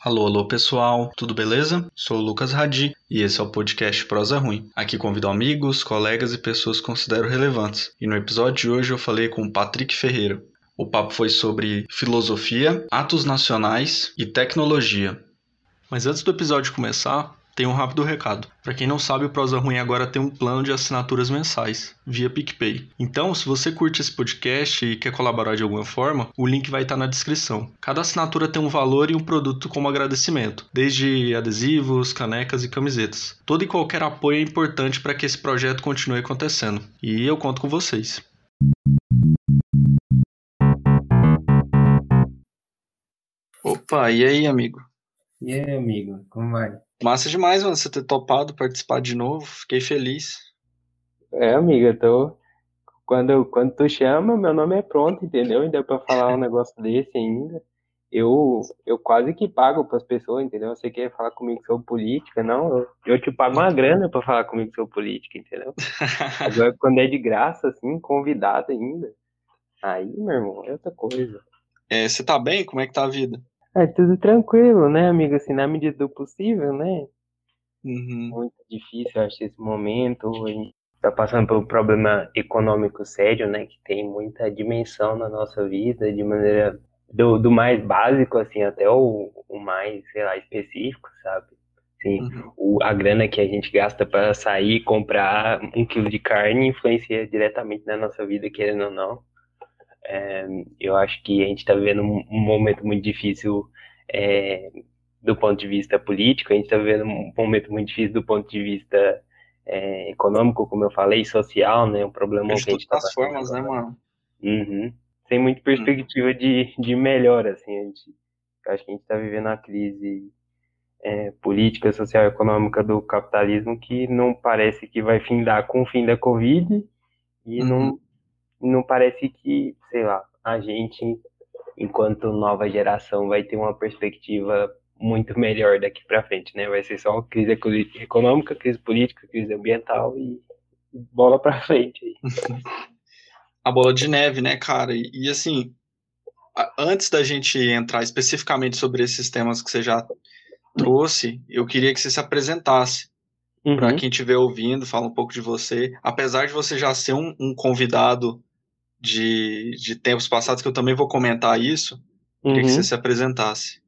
Alô, alô pessoal, tudo beleza? Sou o Lucas Radi e esse é o podcast Prosa Ruim. Aqui convido amigos, colegas e pessoas que considero relevantes. E no episódio de hoje eu falei com o Patrick Ferreira. O papo foi sobre filosofia, atos nacionais e tecnologia. Mas antes do episódio começar, tem um rápido recado. Para quem não sabe, o Prosa Ruim agora tem um plano de assinaturas mensais, via PicPay. Então, se você curte esse podcast e quer colaborar de alguma forma, o link vai estar na descrição. Cada assinatura tem um valor e um produto como agradecimento, desde adesivos, canecas e camisetas. Todo e qualquer apoio é importante para que esse projeto continue acontecendo. E eu conto com vocês. Opa, e aí, amigo? E aí, amigo, como vai? Massa demais, mano, você ter topado participar de novo. Fiquei feliz. É, amiga, tô. Quando, quando tu chama, meu nome é pronto, entendeu? Deu pra falar um negócio desse ainda. Eu, eu quase que pago pras pessoas, entendeu? Você quer falar comigo sobre política? Não, eu, eu te pago uma grana pra falar comigo sobre política, entendeu? Agora, quando é de graça, assim, convidado ainda. Aí, meu irmão, é outra coisa. É, você tá bem? Como é que tá a vida? É tudo tranquilo, né, amigo? Assim, na medida do possível, né? Uhum. Muito difícil, acho, esse momento. A gente tá passando por um problema econômico sério, né? Que tem muita dimensão na nossa vida, de maneira do, do mais básico, assim, até o, o mais, sei lá, específico, sabe? Assim, Uhum. o, a grana que a gente gasta para sair e comprar um quilo de carne influencia diretamente na nossa vida, querendo ou não. É, eu acho que a gente está vivendo um, um momento muito difícil é, do ponto de vista político, a gente está vivendo um momento muito difícil do ponto de vista é, econômico, como eu falei, social, né? Um problema De que a gente todas está as formas, né, mano? Uhum. Sem muita perspectiva de, de melhora, assim, a gente, acho que a gente está vivendo uma crise é, política, social e econômica do capitalismo que não parece que vai findar com o fim da Covid e Uhum. não, não parece que, sei lá, a gente, enquanto nova geração, vai ter uma perspectiva muito melhor daqui para frente, né? Vai ser só crise eco- econômica, crise política, crise ambiental e bola para frente. A bola de neve, né, cara? E, e, assim, antes da gente entrar especificamente sobre esses temas que você já trouxe, eu queria que você se apresentasse. Para Uhum. quem estiver ouvindo, fala um pouco de você. Apesar de você já ser um, um convidado de, de tempos passados, que eu também vou comentar isso, queria que Uhum. você se apresentasse.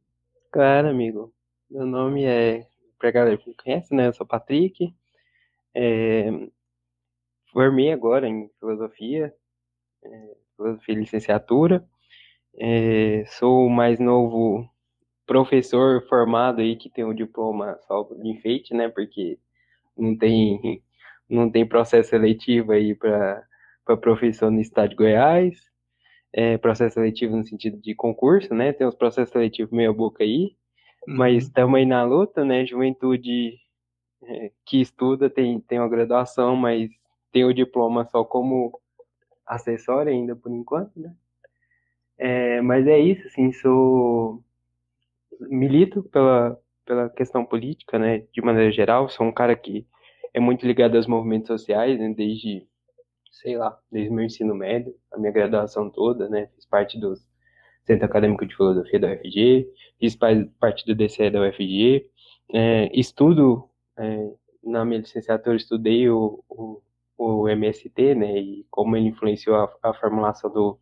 Claro, amigo. Meu nome é, pra galera que me conhece, né? Eu sou Patrick. É, formei agora em filosofia, é, filosofia e licenciatura. É, sou o mais novo professor formado aí que tem o diploma só de enfeite, né? Porque não tem, não tem processo seletivo aí para para professor no estado de Goiás. É, processo seletivo no sentido de concurso, né? Tem uns processos seletivos meia boca aí. Mas Uhum. estamos aí na luta, né? Juventude é, que estuda tem, tem uma graduação, mas tem o diploma só como acessório ainda por enquanto, né? É, mas é isso, assim, sou milito pela, pela questão política, né? De maneira geral, sou um cara que é muito ligado aos movimentos sociais, né? Desde, sei lá, desde meu ensino médio, a minha graduação toda, né? Fiz parte dos Centro Acadêmico de Filosofia da UFG, fiz pa- parte do DCE da UFG, é, estudo, é, na minha licenciatura, estudei o, o, o MST, né, e como ele influenciou a, a formulação do,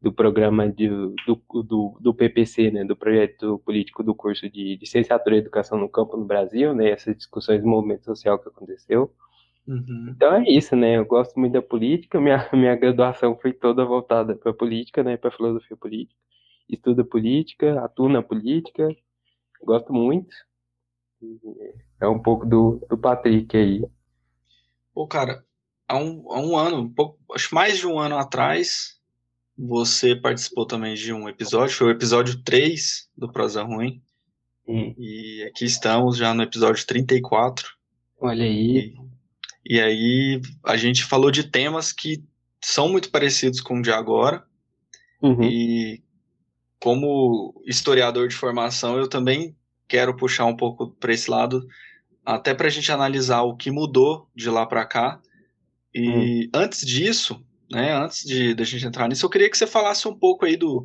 do programa de, do, do, do PPC, né, do projeto político do curso de licenciatura em Educação no Campo no Brasil, né, essas discussões do movimento social que aconteceu. Uhum. Então é isso, né? Eu gosto muito da política. Minha, minha graduação foi toda voltada para política, né? Para filosofia política. Estudo política, atuo na política. Gosto muito. É um pouco do, do Patrick aí. Pô, cara, há um, há um ano, um pouco, acho mais de um ano atrás, você participou também de um episódio, foi o episódio 3 do Prosa Ruim, Hum, e aqui estamos já no episódio 34. olha aí. E, e aí a gente falou de temas que são muito parecidos com o de agora, Uhum, e como historiador de formação, eu também quero puxar um pouco para esse lado, até para a gente analisar o que mudou de lá para cá. E antes disso, né, antes de da gente entrar nisso, eu queria que você falasse um pouco aí do,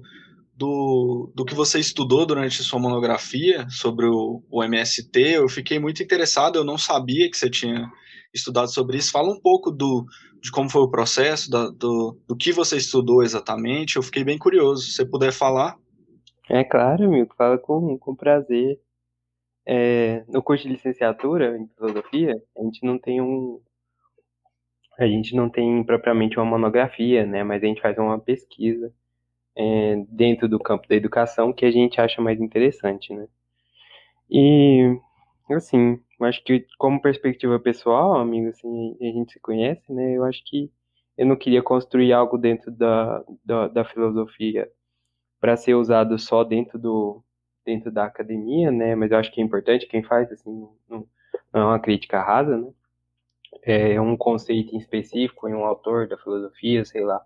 do, do que você estudou durante sua monografia sobre o, o MST. Eu fiquei muito interessado, eu não sabia que você tinha estudado sobre isso. Fala um pouco do, de como foi o processo, da, do, do que você estudou exatamente. Eu fiquei bem curioso. Se você puder falar. É claro, amigo, fala com, com prazer. É, no curso de licenciatura em filosofia, a gente não tem um. A gente não tem propriamente uma monografia, né? Mas a gente faz uma pesquisa é, dentro do campo da educação que a gente acha mais interessante, né? E, assim, eu acho que como perspectiva pessoal, amigo, assim, a gente se conhece, né? Eu acho que eu não queria construir algo dentro da, da, da filosofia para ser usado só dentro do dentro da academia, né? Mas eu acho que é importante quem faz assim não, não é uma crítica rasa, né? É um conceito em específico em um autor da filosofia, sei lá,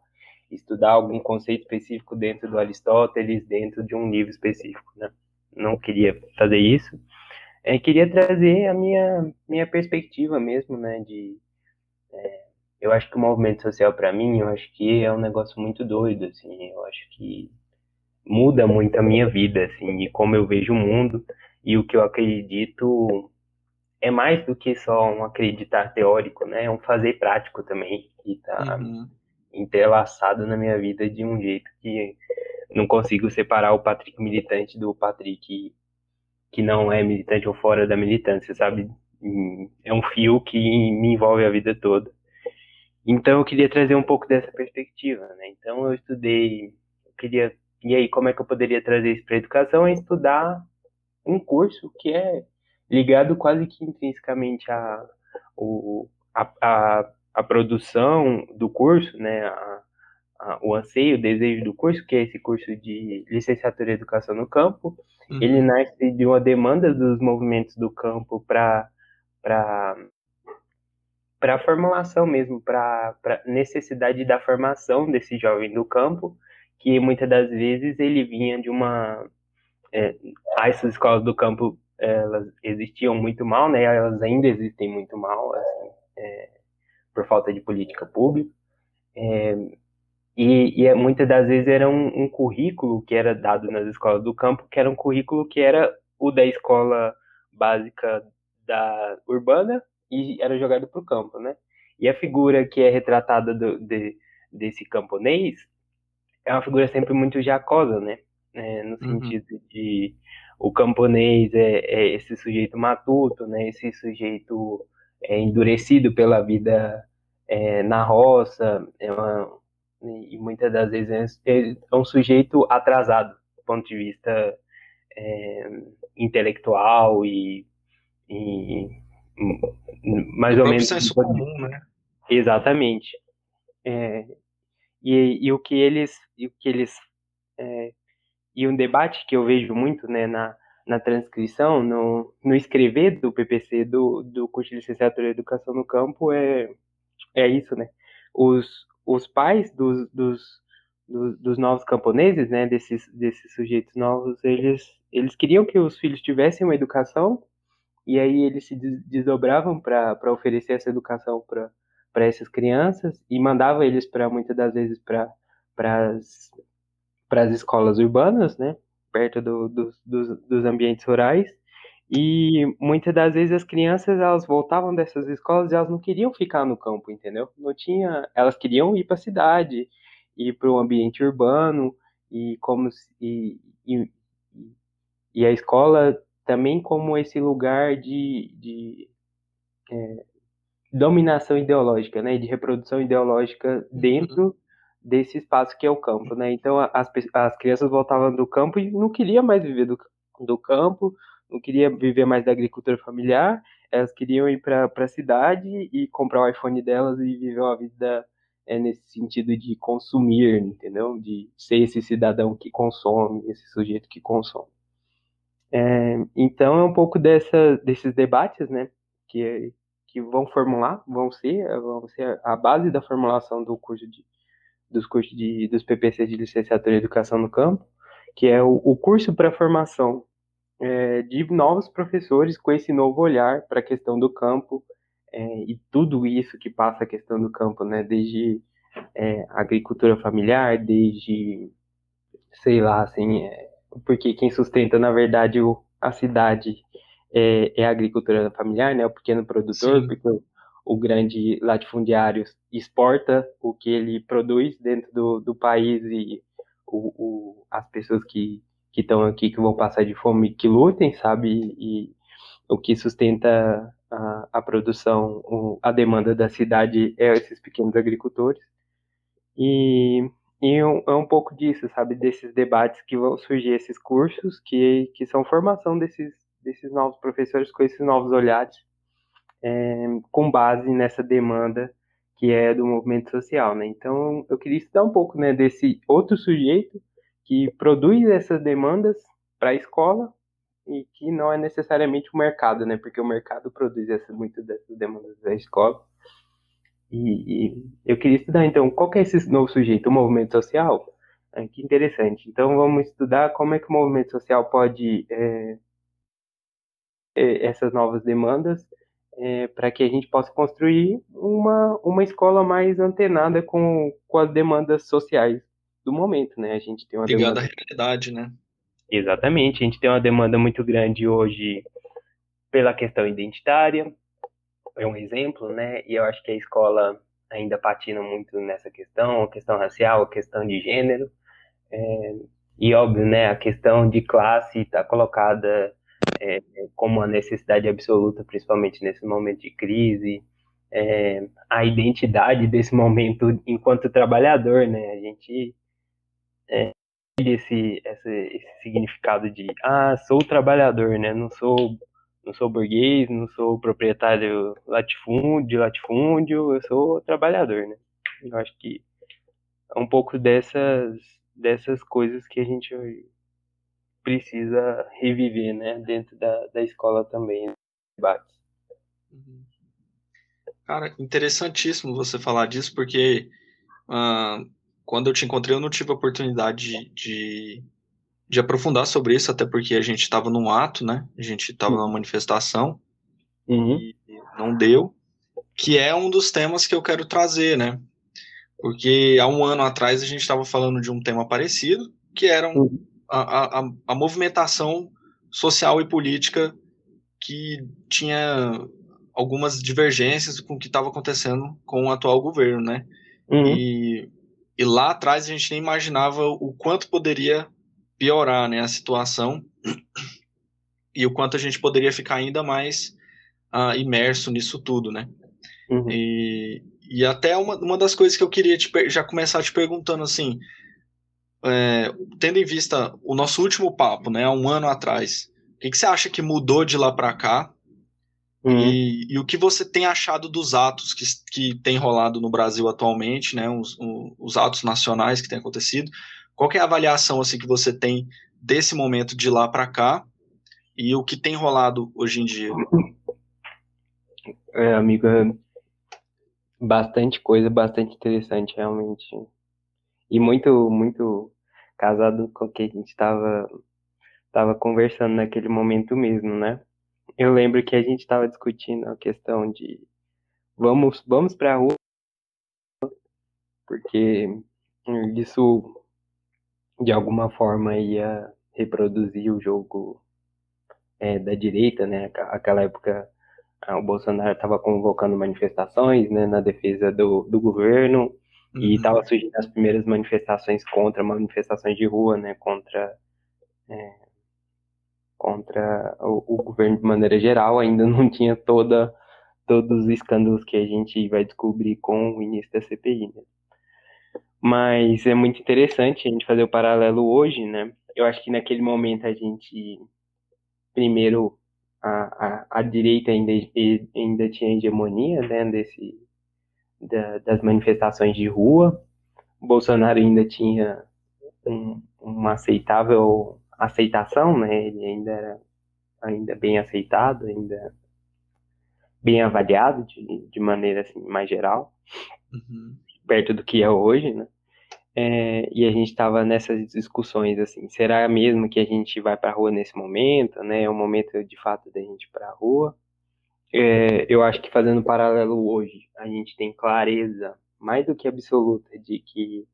estudar algum conceito específico dentro do Aristóteles, dentro de um livro específico, né? Não queria fazer isso. É, queria trazer a minha minha perspectiva mesmo, né? De é, eu acho que o movimento social para mim, eu acho que é um negócio muito doido, assim. Eu acho que muda muito a minha vida, assim, e como eu vejo o mundo e o que eu acredito é mais do que só um acreditar teórico, né? É um fazer prático também que está uhum. Entrelaçado na minha vida de um jeito que não consigo separar o Patrick militante do Patrick que não é militante ou fora da militância, sabe? É um fio que me envolve a vida toda. Então eu queria trazer um pouco dessa perspectiva, né? Então eu estudei, eu queria e aí, como é que eu poderia trazer isso para a educação? É estudar um curso que é ligado quase que intrinsecamente à a, a, a, produção do curso, né? A, a, o anseio, o desejo do curso, que é esse curso de licenciatura em educação no campo. Uhum. Ele nasce de uma demanda dos movimentos do campo para para a formulação mesmo, para a necessidade da formação desse jovem do campo que muitas das vezes ele vinha de uma é, essas escolas do campo elas existiam muito mal, né? Elas ainda existem muito mal, assim, é, por falta de política pública. É, e, e, é, muitas das vezes era um, um, currículo que era dado nas escolas do campo, que era um currículo que era o da escola básica da urbana e era jogado para o campo, né? E a figura que é retratada do, de, desse camponês é uma figura sempre muito jacosa, né? É, no uhum. sentido uhum. de o camponês é, é, esse sujeito matuto, né? Esse sujeito é, endurecido pela vida é, na roça, é uma, e muitas das vezes é, é um sujeito atrasado do ponto de vista é, intelectual e, e, mais ou menos senso comum, né? Exatamente. É, e, e o que eles, e o que eles é, e um debate que eu vejo muito né, na, na transcrição, no, no escrever do PPC do, do curso de licenciatura em educação no campo é, é isso, né? Os, os pais dos, dos, dos, dos novos camponeses, né, desses, desses sujeitos novos, eles, eles queriam que os filhos tivessem uma educação e aí eles se desdobravam para oferecer essa educação para essas crianças e mandava eles para muitas das vezes para para as escolas urbanas, né, perto do, do, dos, dos ambientes rurais. E muitas das vezes as crianças elas voltavam dessas escolas e elas não queriam ficar no campo, entendeu? Não tinha, elas queriam ir para a cidade, ir para o ambiente urbano e como e, e, e, a escola também como esse lugar de, de é, dominação ideológica, né, de reprodução ideológica dentro uhum. Desse espaço que é o campo, né? Então as, as crianças voltavam do campo e não queriam mais viver do, do campo, não queria viver mais da agricultura familiar, elas queriam ir para a cidade e comprar o iPhone delas e viver uma vida é, nesse sentido de consumir, entendeu? De ser esse cidadão que consome, esse sujeito que consome. É, então é um pouco dessa, desses debates, né? Que, que vão formular, vão ser, vão ser a base da formulação do curso de, dos cursos de, dos PPC de licenciatura em educação no campo, que é o, o curso para formação é, de novos professores com esse novo olhar para a questão do campo é, e tudo isso que passa a questão do campo, né, desde é, agricultura familiar, desde sei lá, assim, é, porque quem sustenta, na verdade, o, a cidade é, é, a agricultura familiar, né, o pequeno produtor, Sim. porque o, o, grande latifundiário exporta o que ele produz dentro do, do país e o, o, as pessoas que estão aqui que vão passar de fome que lutem, sabe? E, o que sustenta a, a produção, o, a demanda da cidade é esses pequenos agricultores. E, e é um, é um pouco disso, sabe? Desses debates que vão surgir, esses cursos que, que são formação desses, desses novos professores com esses novos olhares, é, com base nessa demanda que é do movimento social, né? Então, eu queria estudar um pouco, né, desse outro sujeito que produz essas demandas para a escola e que não é necessariamente o mercado, né? Porque o mercado produz essa, muitas dessas demandas da escola. E, e, eu queria estudar, então, qual é esse novo sujeito? O movimento social? Ah, que interessante. Então, vamos estudar como é que o movimento social pode é, é, essas novas demandas é, para que a gente possa construir uma, uma escola mais antenada com, com as demandas sociais do momento, né? A gente tem uma Ligado demanda... à realidade, né? Exatamente, a gente tem uma demanda muito grande hoje pela questão identitária, é um exemplo, né? E eu acho que a escola ainda patina muito nessa questão, a questão racial, a questão de gênero. É, e óbvio, né, a questão de classe está colocada é, como uma necessidade absoluta, principalmente nesse momento de crise. É, a identidade desse momento enquanto trabalhador, né? A gente é, esse, esse, esse significado de ah, sou trabalhador, né? Não sou não sou burguês, não sou proprietário latifúndio, de latifúndio, eu sou trabalhador, né? Eu acho que é um pouco dessas dessas coisas que a gente precisa reviver, né, dentro da, da escola também, né? debates. Uhum. Cara, interessantíssimo você falar disso, porque uh, quando eu te encontrei, eu não tive a oportunidade de, de aprofundar sobre isso, até porque a gente estava num ato, né? A gente estava numa manifestação uhum. e não deu, que é um dos temas que eu quero trazer, né? Porque há um ano atrás a gente estava falando de um tema parecido, que era um, uhum. A, a, a movimentação social e política que tinha algumas divergências com o que estava acontecendo com o atual governo, né? Uhum. E e lá atrás a gente nem imaginava o quanto poderia piorar né, a situação e o quanto a gente poderia ficar ainda mais uh, imerso nisso tudo, né? Uhum. E, e até uma, uma das coisas que eu queria te, já começar te perguntando assim, é, tendo em vista o nosso último papo, né, um ano atrás, o que, que você acha que mudou de lá para cá Uhum. E, e, o que você tem achado dos atos que, que tem rolado no Brasil atualmente, né, os, os atos nacionais que têm acontecido? Qual é a avaliação assim que você tem desse momento de lá para cá e o que tem rolado hoje em dia? É, amiga, é bastante coisa, bastante interessante realmente. E muito, muito casado com o que a gente estava tava conversando naquele momento mesmo, né? Eu lembro que a gente estava discutindo a questão de vamos, vamos para a rua, porque isso de alguma forma ia reproduzir o jogo é, da direita, né? Aquela época o Bolsonaro estava convocando manifestações né, na defesa do, do governo uhum. e estava surgindo as primeiras manifestações contra, manifestações de rua, né? Contra é, contra o, o, governo de maneira geral, ainda não tinha toda, todos os escândalos que a gente vai descobrir com o início da CPI. Né? Mas é muito interessante a gente fazer o paralelo hoje, né? Eu acho que naquele momento a gente, primeiro, a, a, a direita ainda, ainda tinha hegemonia, né, desse, da, das manifestações de rua, o Bolsonaro ainda tinha um, um aceitável aceitação, né? Ele ainda era ainda bem aceitado, ainda bem avaliado de, de maneira assim, mais geral, uhum. perto do que é hoje, né? É, e a gente estava nessas discussões assim, será mesmo que a gente vai para a rua nesse momento, né? É o momento de fato da gente ir para a rua. É, eu acho que fazendo paralelo hoje, a gente tem clareza mais do que absoluta de que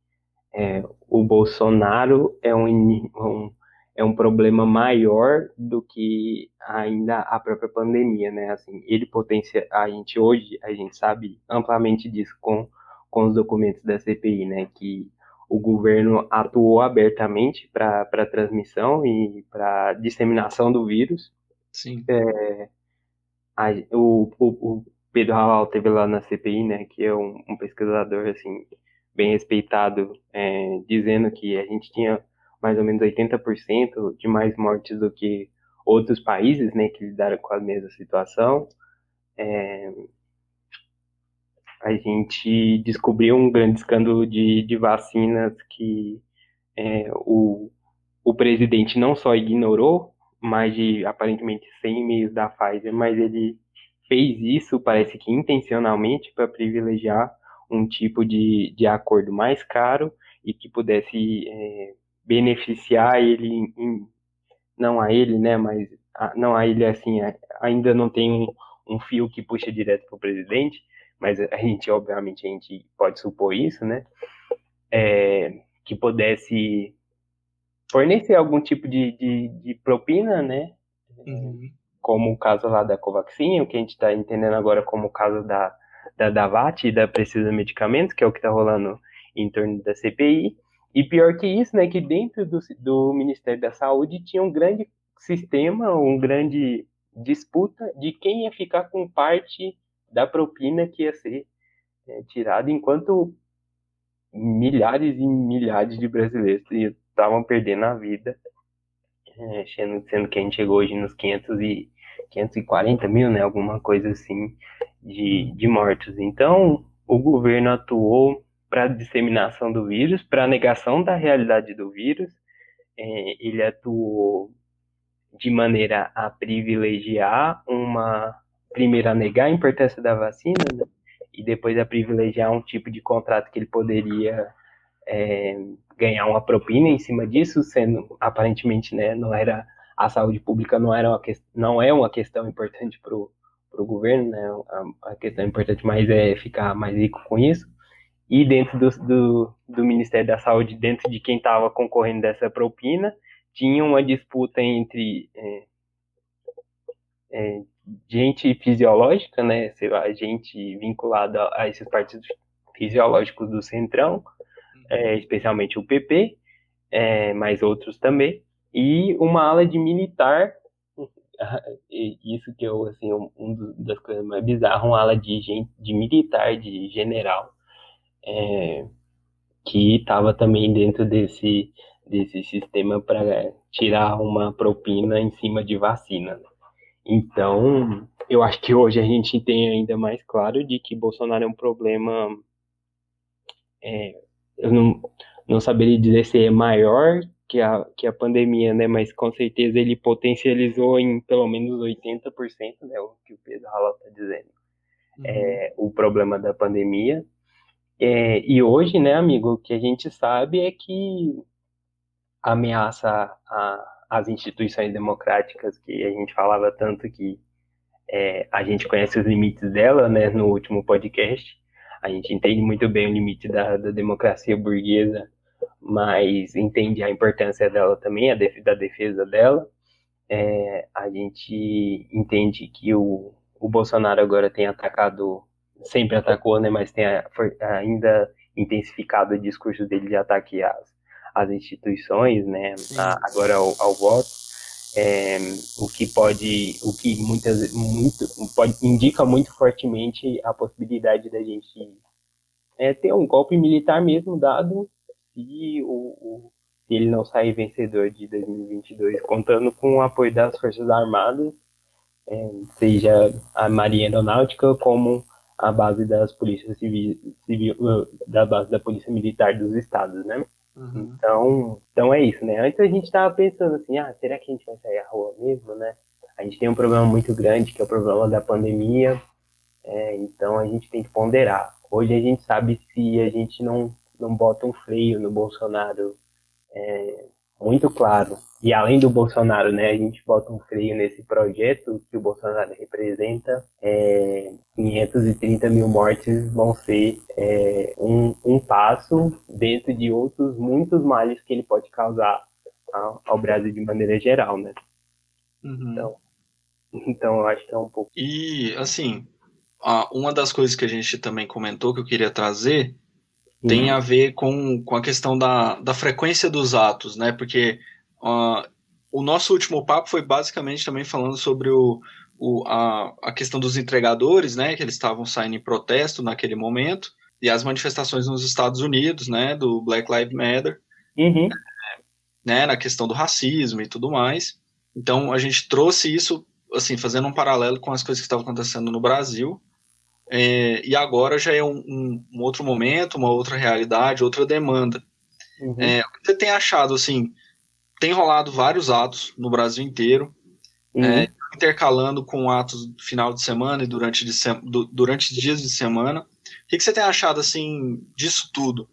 é, o Bolsonaro é um, um, é um problema maior do que ainda a própria pandemia, né? Assim, ele potencia a gente hoje, a gente sabe amplamente disso com, com os documentos da CPI, né? Que o governo atuou abertamente para a transmissão e para disseminação do vírus. Sim. É, a, o, o, o, Pedro Halal teve lá na CPI, né, que é um, um pesquisador assim bem respeitado, é, dizendo que a gente tinha mais ou menos 80% de mais mortes do que outros países, né, que lidaram com a mesma situação. É, a gente descobriu um grande escândalo de, de vacinas que é, o, o presidente não só ignorou, mais de aparentemente 100 e-mails da Pfizer, mas ele fez isso, parece que intencionalmente, para privilegiar um tipo de, de acordo mais caro e que pudesse é, beneficiar ele, em, não a ele, né, mas a, não a ele assim, ainda não tem um, um fio que puxa direto para o presidente, mas a gente, obviamente, a gente pode supor isso, né? É, que pudesse fornecer algum tipo de, de, de propina, né? Uhum. Como o caso lá da Covaxin, o que a gente está entendendo agora como o caso da, da Davat e da Precisa Medicamentos, que é o que está rolando em torno da CPI. E pior que isso, né, que dentro do, do Ministério da Saúde tinha um grande sistema, um grande disputa de quem ia ficar com parte da propina que ia ser é, tirada, enquanto milhares e milhares de brasileiros estavam perdendo a vida, é, sendo, sendo que a gente chegou hoje nos 500 e, 540 mil, né, alguma coisa assim, de, de mortos. Então, o governo atuou para a disseminação do vírus, para a negação da realidade do vírus, é, ele atuou de maneira a privilegiar uma primeiro a negar a importância da vacina né, e depois a privilegiar um tipo de contrato que ele poderia é, ganhar uma propina em cima disso, sendo aparentemente né, não era a saúde pública não era uma não é uma questão importante para o governo, né? A, a, questão importante mais é ficar mais rico com isso. E dentro do, do, do Ministério da Saúde, dentro de quem estava concorrendo dessa propina, tinha uma disputa entre é, é, gente fisiológica, né, sei lá, gente vinculada a esses partidos fisiológicos do Centrão, é, especialmente o PP, é, mas outros também, e uma ala de militar, isso que eu, assim, um, das coisas mais bizarras, uma ala de, gente, de militar, de general, é, que estava também dentro desse, desse sistema para tirar uma propina em cima de vacina. Né? Então, eu acho que hoje a gente tem ainda mais claro de que Bolsonaro é um problema. É, eu não, não saberia dizer se é maior que a, que a pandemia, né? Mas com certeza ele potencializou em pelo menos 80%, né? O que o Pedro Rala está dizendo. Uhum. É, o problema da pandemia. É, e hoje, né, amigo, o que a gente sabe é que ameaça a as instituições democráticas que a gente falava tanto que é, a gente conhece os limites dela, né, no último podcast. A gente entende muito bem o limite da, da democracia burguesa, mas entende a importância dela também, a def da defesa dela. É, a gente entende que o, o Bolsonaro agora tem atacado, sempre atacou, né, mas tem ainda intensificado o discurso dele de ataque às às instituições, né, a, agora ao, ao voto, é, o que pode, o que muitas, muito, pode, indica muito fortemente a possibilidade da gente é, ter um golpe militar mesmo dado se, o, o, se ele não sair vencedor de 2022, contando com o apoio das Forças Armadas, é, seja a Marinha Aeronáutica como a base das polícias civis, civil, da base da polícia militar dos estados, né? Uhum. Então, então é isso, né? Antes a gente estava pensando assim, ah, será que a gente vai sair à rua mesmo, né? A gente tem um problema muito grande, que é o problema da pandemia, é, então a gente tem que ponderar. Hoje a gente sabe se a gente não, não bota um freio no Bolsonaro é, muito claro. E além do Bolsonaro, né, a gente bota um freio nesse projeto que o Bolsonaro representa. É, 530 mil mortes vão ser é, um, um passo dentro de outros muitos males que ele pode causar ao, ao Brasil de maneira geral, né? Uhum. Então, então eu acho que é um pouco. E assim, uma das coisas que a gente também comentou que eu queria trazer uhum. tem a ver com, com a questão da, da frequência dos atos, né? Porque uh, o nosso último papo foi basicamente também falando sobre o, o, a, a questão dos entregadores, né? Que eles estavam saindo em protesto naquele momento, e as manifestações nos Estados Unidos, né? Do Black Lives Matter, uhum. né? Na questão do racismo e tudo mais. Então a gente trouxe isso, assim, fazendo um paralelo com as coisas que estavam acontecendo no Brasil. É, e agora já é um, um, um, outro momento, uma outra realidade, outra demanda. Uhum. É, o que você tem achado, assim, tem rolado vários atos no Brasil inteiro, uhum. é, intercalando com atos final de semana e durante, de se, durante dias de semana. O que, que, você tem achado, assim, disso tudo?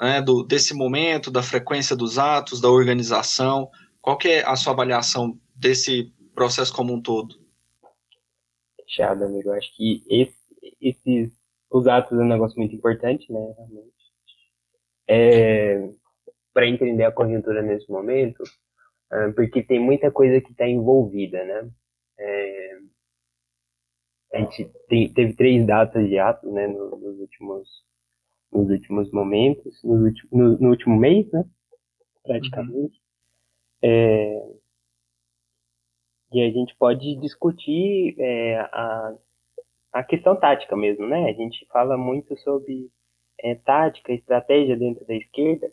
Né, do, desse momento, da frequência dos atos, da organização? Qual que é a sua avaliação desse processo como um todo? Fechado, amigo. Acho que esse, esses, os atos é um negócio muito importante, né? Realmente. É, para entender a conjuntura nesse momento, é, porque tem muita coisa que está envolvida, né? É, a gente tem, teve três datas de atos, né? Nos, nos últimos, nos últimos momentos, no, no, no último mês, né? Praticamente. Uhum. É, e a gente pode discutir é, a, a questão tática mesmo, né? A gente fala muito sobre é, tática, estratégia dentro da esquerda,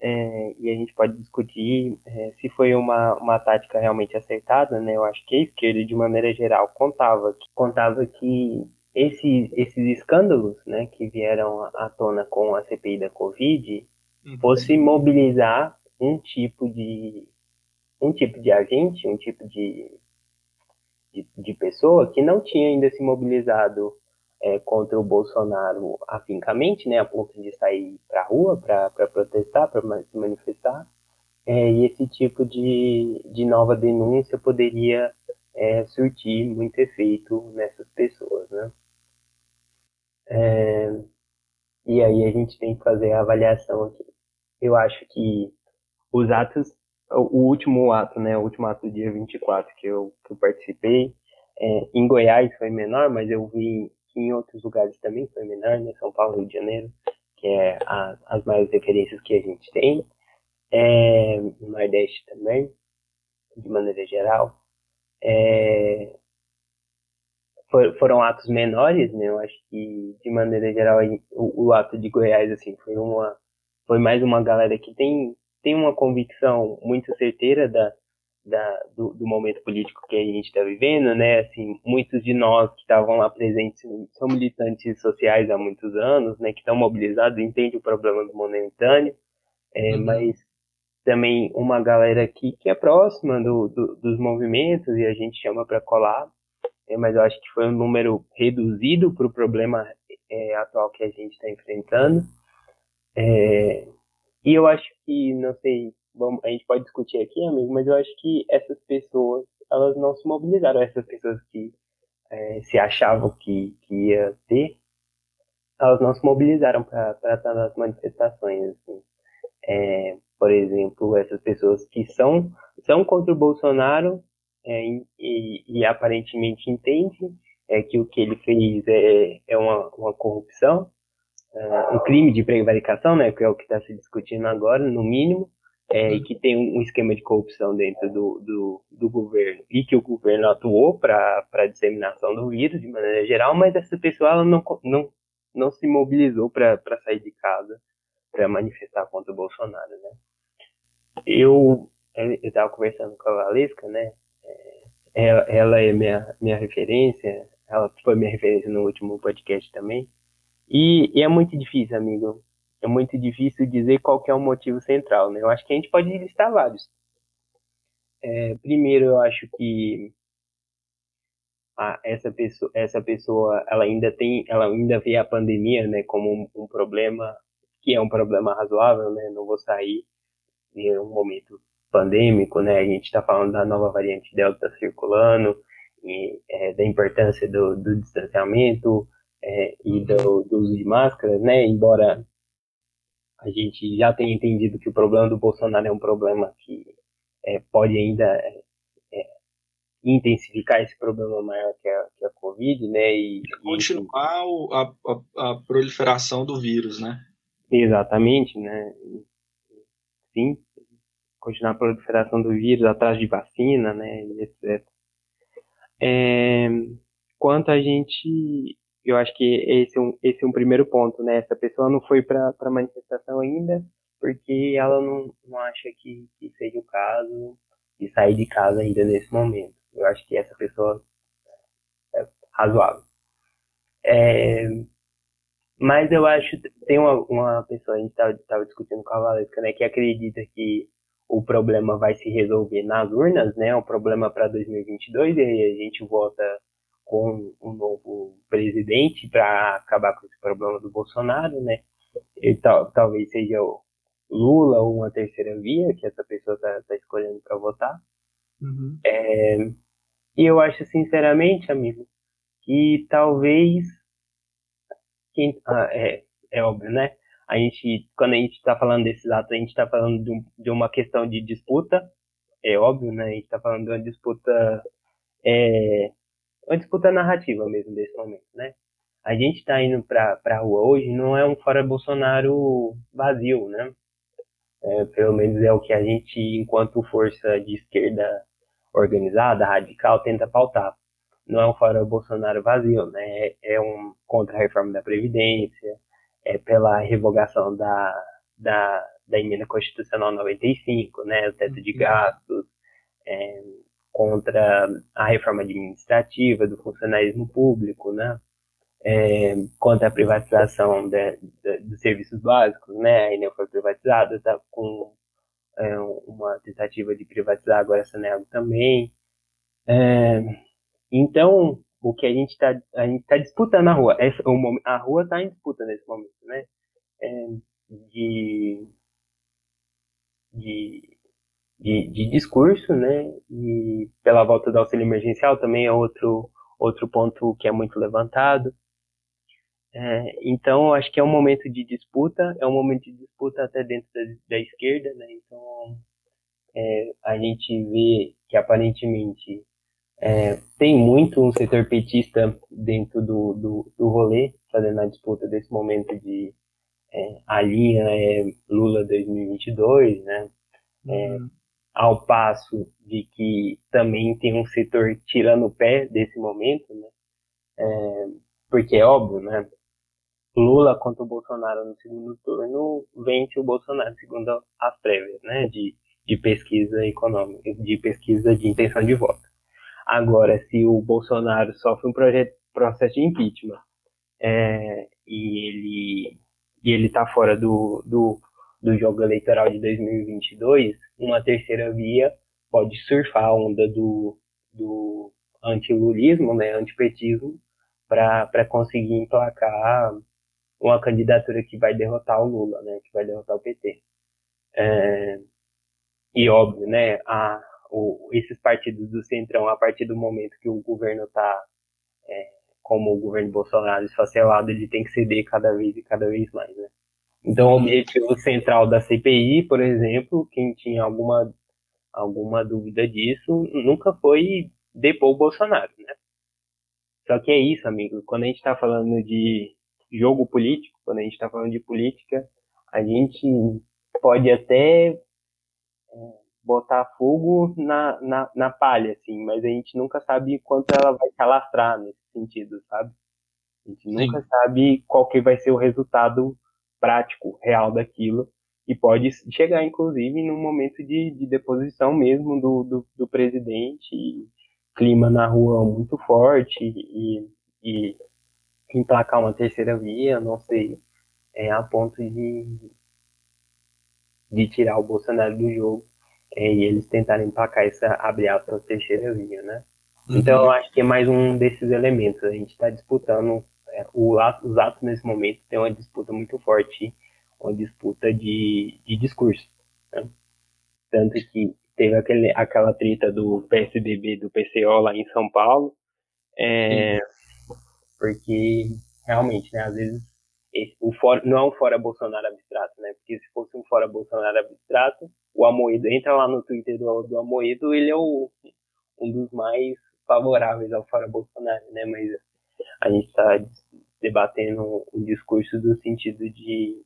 é, e a gente pode discutir é, se foi uma, uma tática realmente acertada, né? Eu acho que a esquerda, de maneira geral, contava, contava que esses, esses escândalos né, que vieram à tona com a CPI da Covid uhum. fosse mobilizar um tipo de um tipo de agente, um tipo de, de, de pessoa que não tinha ainda se mobilizado é, contra o Bolsonaro afincamente, né, a ponto de sair para a rua para protestar, para se manifestar, é, e esse tipo de, de nova denúncia poderia é, surtir muito efeito nessas pessoas, né? É, e aí a gente tem que fazer a avaliação aqui. Eu acho que os atos o último ato, né, o último ato do dia 24 que eu, que eu participei, é, em Goiás foi menor, mas eu vi que em outros lugares também foi menor, né, São Paulo, Rio de Janeiro, que é a, as maiores referências que a gente tem, é, no Nordeste também, de maneira geral. É, for, foram atos menores, né, eu acho que de maneira geral o, o ato de Goiás, assim, foi uma, foi mais uma galera que tem tem uma convicção muito certeira da, da, do, do, momento político que a gente está vivendo, né? Assim, muitos de nós que estavam lá presentes são militantes sociais há muitos anos, né? Que estão mobilizados, entendem o problema do momentâneo, é, uhum. mas também uma galera que, que é próxima do, do, dos movimentos e a gente chama para colar, é, mas eu acho que foi um número reduzido para o problema é, atual que a gente está enfrentando. É, e eu acho que, não sei, vamos, a gente pode discutir aqui, amigo, mas eu acho que essas pessoas, elas não se mobilizaram, essas pessoas que é, se achavam que, que ia ter, elas não se mobilizaram para estar nas manifestações. Assim. É, por exemplo, essas pessoas que são, são contra o Bolsonaro é, e, e, aparentemente entendem é, que o que ele fez é, é uma, uma corrupção, uh, um crime de prevaricação, né, que é o que está se discutindo agora, no mínimo, é, e que tem um, esquema de corrupção dentro do, do, do governo e que o governo atuou para a disseminação do vírus de maneira geral, mas essa pessoa ela não, não, não se mobilizou para sair de casa para manifestar contra o Bolsonaro, né. Eu estava conversando com a Valesca, né, é, ela, ela é minha, minha referência, ela foi minha referência no último podcast também, e, e, é muito difícil, amigo. É muito difícil dizer qual é o motivo central, né? Eu acho que a gente pode listar vários. É, primeiro, eu acho que essa pessoa, essa pessoa, ela ainda tem, ela ainda vê a pandemia, né, como um, um problema que é um problema razoável, né? Não vou sair em um momento pandêmico, né? A gente está falando da nova variante Delta circulando, e, é, da importância do, do distanciamento é, e do, do, uso de máscara, né? Embora a gente já tenha entendido que o problema do Bolsonaro é um problema que é, pode ainda é, é, intensificar esse problema maior que a, que a Covid, né? E, continuar e, a, a, a proliferação do vírus, né? Exatamente, né? Sim, continuar a proliferação do vírus atrás de vacina, né, etc. É, quanto a gente, eu acho que esse é um, esse é um primeiro ponto, né, essa pessoa não foi para a manifestação ainda, porque ela não, não acha que, que seja o caso de sair de casa ainda nesse momento. Eu acho que essa pessoa é razoável. É, mas eu acho, tem uma, uma pessoa, a gente estava discutindo com a Valesca, né, que acredita que o problema vai se resolver nas urnas, né? O problema para 2022 e aí a gente vota com um novo presidente para acabar com esse problema do Bolsonaro, né? E tal, talvez seja o Lula ou uma terceira via que essa pessoa está tá escolhendo para votar. Uhum. É, e eu acho sinceramente, amigo, que talvez quem, ah, é, é óbvio, né? a gente, quando a gente está falando desses atos, a gente está falando de, um, de, uma questão de disputa, é óbvio, né? A gente está falando de uma disputa, é, uma disputa narrativa mesmo desse momento, né? A gente está indo para a rua hoje, não é um fora Bolsonaro vazio, né? É, pelo menos é o que a gente, enquanto força de esquerda organizada, radical, tenta pautar. Não é um fora Bolsonaro vazio, né? É um contra a reforma da Previdência, é, pela revogação da, da, da emenda constitucional 95, né, o teto de uhum. gastos, é, contra a reforma administrativa do funcionalismo público, né, é, contra a privatização de, de, dos serviços básicos, né, a Enel foi privatizada, está com é, uma tentativa de privatizar agora a Sanego também. É, então, o que a gente está a gente tá disputando na rua. Essa, o, a rua está em disputa nesse momento, né? É, de, de, de, discurso, né? E pela volta do auxílio emergencial também é outro, outro ponto que é muito levantado. É, então, acho que é um momento de disputa, é um momento de disputa até dentro da, da esquerda, né? Então, é, a gente vê que aparentemente é, tem muito um setor petista dentro do, do, do rolê, fazendo a disputa desse momento de a linha é Lula 2022, né? É, uhum. Ao passo de que também tem um setor tirando o pé desse momento, né? É, porque é óbvio, né? Lula contra o Bolsonaro no segundo turno vence o Bolsonaro, segundo as prévias, né? De, de pesquisa econômica, de pesquisa de intenção de voto. Agora, se o Bolsonaro sofre um projeto, processo de impeachment é, e ele e ele está fora do, do, do jogo eleitoral de 2022, uma terceira via pode surfar a onda do, do antilulismo, né, antipetismo, para conseguir emplacar uma candidatura que vai derrotar o Lula, né, que vai derrotar o PT. É, e óbvio, né, a, o, esses partidos do Centrão, a partir do momento que o governo está, é, como o governo Bolsonaro, esfacelado, ele tem que ceder cada vez e cada vez mais, né? Então, o objetivo central da CPI, por exemplo, quem tinha alguma, alguma dúvida disso, nunca foi depor o Bolsonaro, né? Só que é isso, amigo. Quando a gente está falando de jogo político, quando a gente está falando de política, a gente pode até é, botar fogo na, na, na palha, assim, mas a gente nunca sabe quanto ela vai se alastrar nesse sentido, sabe? A gente Sim. nunca sabe qual que vai ser o resultado prático, real daquilo, e pode chegar, inclusive, num momento de, de deposição mesmo do, do, do presidente, clima na rua muito forte, e, e emplacar uma terceira via, não sei, é, a ponto de, de tirar o Bolsonaro do jogo é, e eles tentarem empacar essa, abre aspas, terceira via, né? Uhum. Então eu acho que é mais um desses elementos. A gente está disputando, é, o, os atos nesse momento tem uma disputa muito forte, uma disputa de, de discurso. Né? Tanto que teve aquele, aquela treta do PSDB, do PCO lá em São Paulo, é, porque realmente, né, às vezes esse, o fora, não é um fora Bolsonaro abstrato, né, porque se fosse um fora Bolsonaro abstrato, o Amoedo, entra lá no Twitter do, do Amoedo, ele é o, um dos mais favoráveis ao fora Bolsonaro, né, mas a gente está debatendo um discurso do sentido de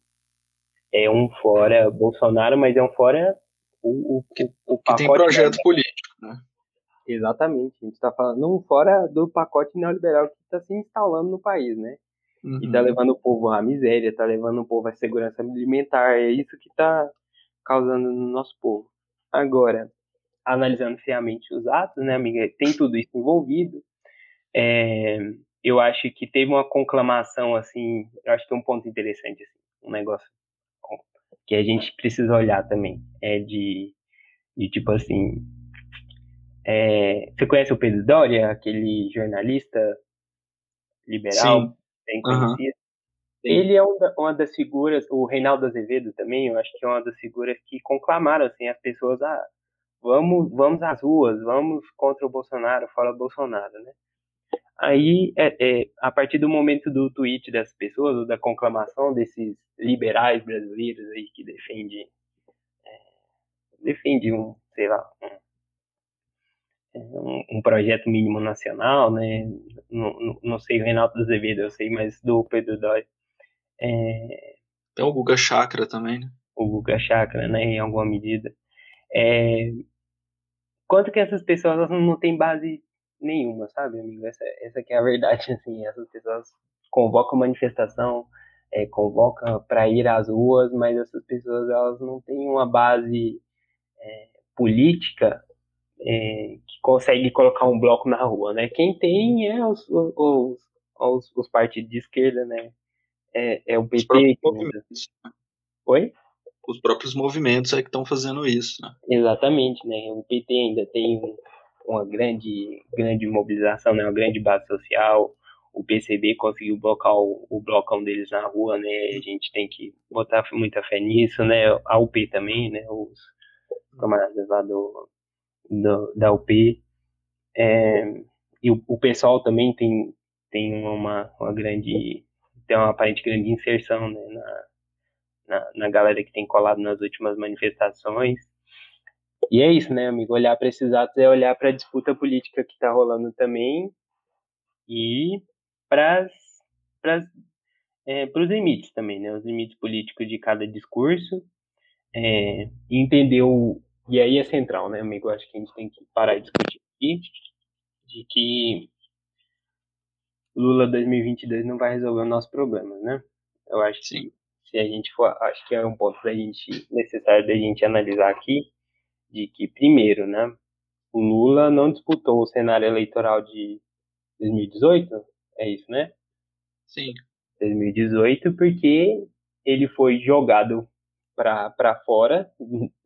é um fora Bolsonaro, mas é um fora o, o, o, que tem projeto político, né? Exatamente. A gente está falando um fora do pacote neoliberal que está se instalando no país, né? Uhum. E está levando o povo à miséria, está levando o povo à segurança alimentar. É isso que está causando no nosso povo. Agora, analisando friamente os atos, né, amiga? Tem tudo isso envolvido. É, eu acho que teve uma conclamação, assim, eu acho que é um ponto interessante, assim, um negócio que a gente precisa olhar também. É de, de tipo assim. É, você conhece o Pedro Doria, aquele jornalista liberal, Sim. bem conhecido? Uhum. Ele é uma das figuras, o Reinaldo Azevedo também, eu acho que é uma das figuras que conclamaram assim, as pessoas, ah, vamos, vamos às ruas, vamos contra o Bolsonaro, fora Bolsonaro, né? Aí, é, é, a partir do momento do tweet dessas pessoas, ou da conclamação desses liberais brasileiros aí que defendem, é, defende um, sei lá, um, um, um, projeto mínimo nacional, né? Não, não, não sei o Renato Azevedo, eu sei, mas do Pedro Dói. É, Tem o Guga Chakra também, né? O Guga Chakra, né? Em alguma medida. É, quanto que essas pessoas não têm base nenhuma, sabe, amigo? Essa, essa que é a verdade, assim, essas pessoas convocam manifestação, é, convocam para ir às ruas, mas essas pessoas, elas não têm uma base é, política é, que consegue colocar um bloco na rua, né? Quem tem é os, os, os, os partidos de esquerda, né? É, é o PT. Oi? Os próprios movimentos é que estão fazendo isso, né? Exatamente, né? O PT ainda tem uma grande, grande mobilização, né, uma grande base social. O PCB conseguiu blocar o, o blocão deles na rua, né? A gente tem que botar muita fé nisso, né? A UP também, né? Os camaradas lá do, do da UP. É, e o, o pessoal também tem, tem uma, uma grande, tem uma aparente grande inserção, né? Na, na, na galera que tem colado nas últimas manifestações. E é isso, né, amigo? Olhar para esses atos é olhar para a disputa política que está rolando também e para é, os limites também, né? Os limites políticos de cada discurso. É, entender o. E aí é central, né, amigo? Acho que a gente tem que parar de discutir aqui de que Lula 2022 não vai resolver os nossos problemas, né? Eu acho que se a gente for, acho que é um ponto da gente necessário da gente analisar aqui de que, primeiro, né, o Lula não disputou o cenário eleitoral de 2018, é isso, né? Sim. 2018, porque ele foi jogado para fora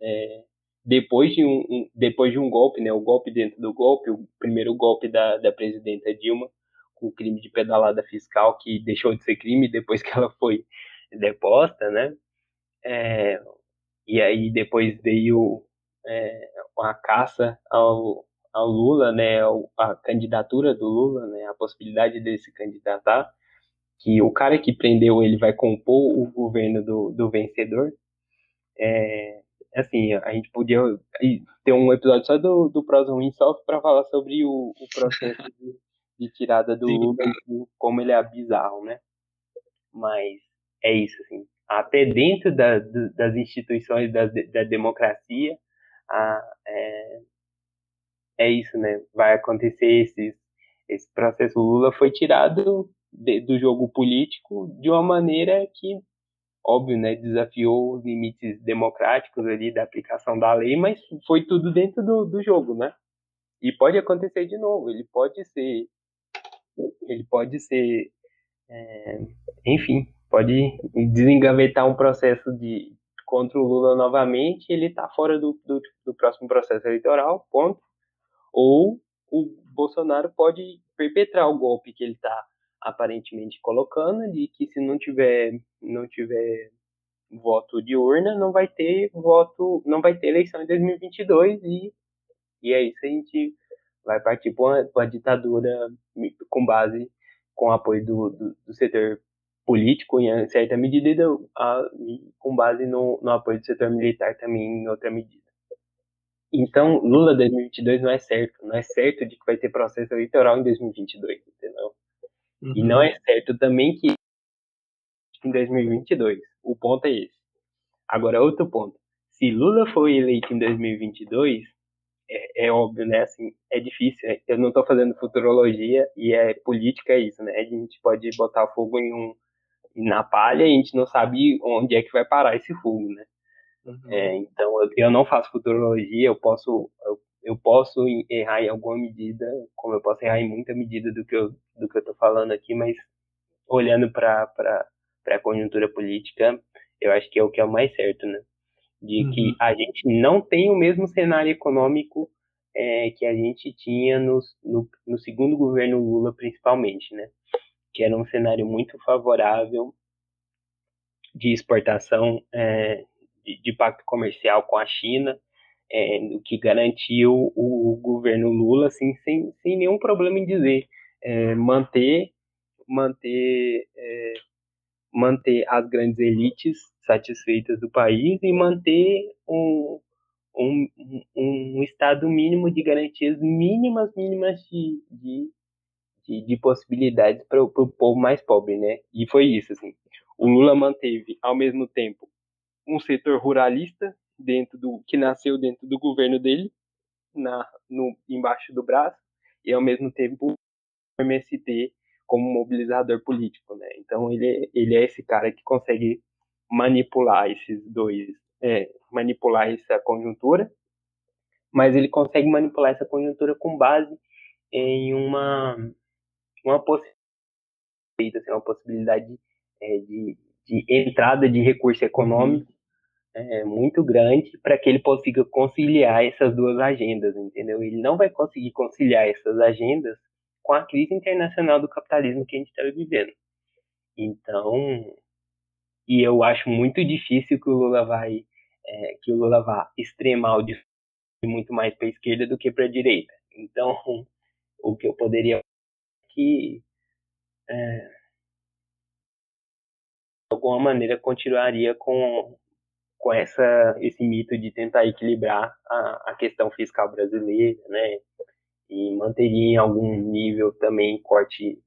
é, depois, de um, um, depois de um golpe, né? O golpe dentro do golpe, o primeiro golpe da, da presidenta Dilma, com o crime de pedalada fiscal, que deixou de ser crime depois que ela foi deposta, né? É, e aí depois veio é, a caça ao, ao Lula, né, a candidatura do Lula, né, a possibilidade dele se candidatar, que o cara que prendeu ele vai compor o governo do, do vencedor. É, assim, a gente podia ter um episódio só do, do Ruim só para falar sobre o, o processo de, de, tirada do Lula e como ele é bizarro, né? Mas é isso, assim. Até dentro da, das instituições da, da democracia, ah, é, é isso, né? Vai acontecer esse, esse processo. O Lula foi tirado de, do jogo político de uma maneira que, óbvio, né, desafiou os limites democráticos ali da aplicação da lei, mas foi tudo dentro do, do jogo, né? E pode acontecer de novo. Ele pode ser, ele pode ser, é, enfim, pode desengavetar um processo de, contra o Lula novamente, ele está fora do, do, do, próximo processo eleitoral, ponto. Ou o Bolsonaro pode perpetrar o golpe que ele está aparentemente colocando, de que se não tiver, não tiver voto de urna, não vai ter voto, não vai ter eleição em 2022 e e é isso a gente vai partir para uma, uma, ditadura com base com apoio do, do, do, setor político em certa medida a, com base no, no apoio do setor militar também em outra medida. Então, Lula 2022 não é certo. Não é certo de que vai ter processo eleitoral em 2022, entendeu? Uhum. E não é certo também que em 2022. O ponto é esse. Agora, outro ponto. Se Lula for eleito em 2022, é, é óbvio, né? Assim, é difícil. Né? Eu não estou fazendo futurologia e é política é isso, né? A gente pode botar fogo em um na palha e a gente não sabe onde é que vai parar esse fogo, né? Uhum. É, então, eu, eu, não faço futurologia, eu posso, eu, eu, posso errar em alguma medida, como eu posso errar em muita medida do que eu, do que eu tô falando aqui, mas olhando para a conjuntura política, eu acho que é o que é o mais certo, né? De uhum. que a gente não tem o mesmo cenário econômico é, que a gente tinha no, no, no segundo governo Lula, principalmente, né? Que era um cenário muito favorável de exportação é, de, de pacto comercial com a China, é, o que garantiu o governo Lula, assim, sem, sem nenhum problema em dizer, é, manter, manter, é, manter as grandes elites satisfeitas do país e manter um, um, um estado mínimo de garantias mínimas, mínimas de, de, de, de possibilidades para o povo mais pobre, né? E foi isso, assim. O Lula manteve, ao mesmo tempo, um setor ruralista dentro do que nasceu dentro do governo dele, na no embaixo do braço, e ao mesmo tempo o MST como mobilizador político, né? Então ele ele é esse cara que consegue manipular esses dois, é, manipular essa conjuntura, mas ele consegue manipular essa conjuntura com base em uma uma possibilidade, assim, uma possibilidade é, de, de entrada de recurso econômico é, muito grande para que ele consiga conciliar essas duas agendas, entendeu? Ele não vai conseguir conciliar essas agendas com a crise internacional do capitalismo que a gente está vivendo. Então, e eu acho muito difícil que o Lula vai é, que o Lula vá extremar o discurso muito mais para a esquerda do que para a direita. Então, o que eu poderia que é, de alguma maneira continuaria com com essa esse mito de tentar equilibrar a, a questão fiscal brasileira, né? E manteria em algum nível também corte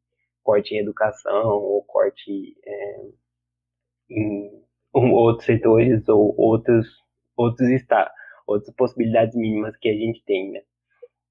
corte em educação ou corte é, em outros setores ou outros outros estados, outras possibilidades mínimas que a gente tem, né?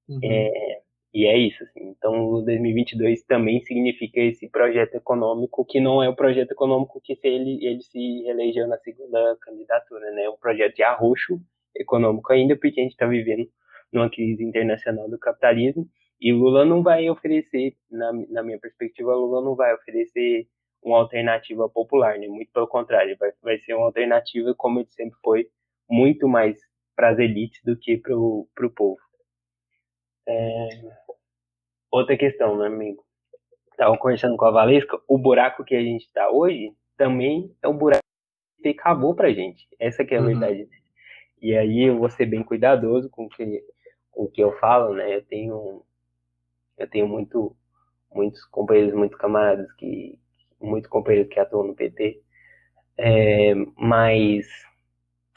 Uhum. É, e é isso, assim. Então, o 2022 também significa esse projeto econômico, que não é o projeto econômico que ele, ele se elegeu na segunda candidatura, né? É um projeto de arroxo econômico ainda, porque a gente está vivendo numa crise internacional do capitalismo, e Lula não vai oferecer, na, na minha perspectiva, Lula não vai oferecer uma alternativa popular, né? Muito pelo contrário, vai, vai ser uma alternativa, como ele sempre foi, muito mais para as elites do que para o povo. É, outra questão, né, amigo? Estava conversando com a Valesca, o buraco que a gente está hoje também é um buraco que acabou pra gente. Essa que é a uhum. verdade. E aí eu vou ser bem cuidadoso com que, com o que eu falo, né? Eu tenho, eu tenho muito, muitos companheiros, muitos camaradas que, muitos companheiros que atuam no PT, é, mas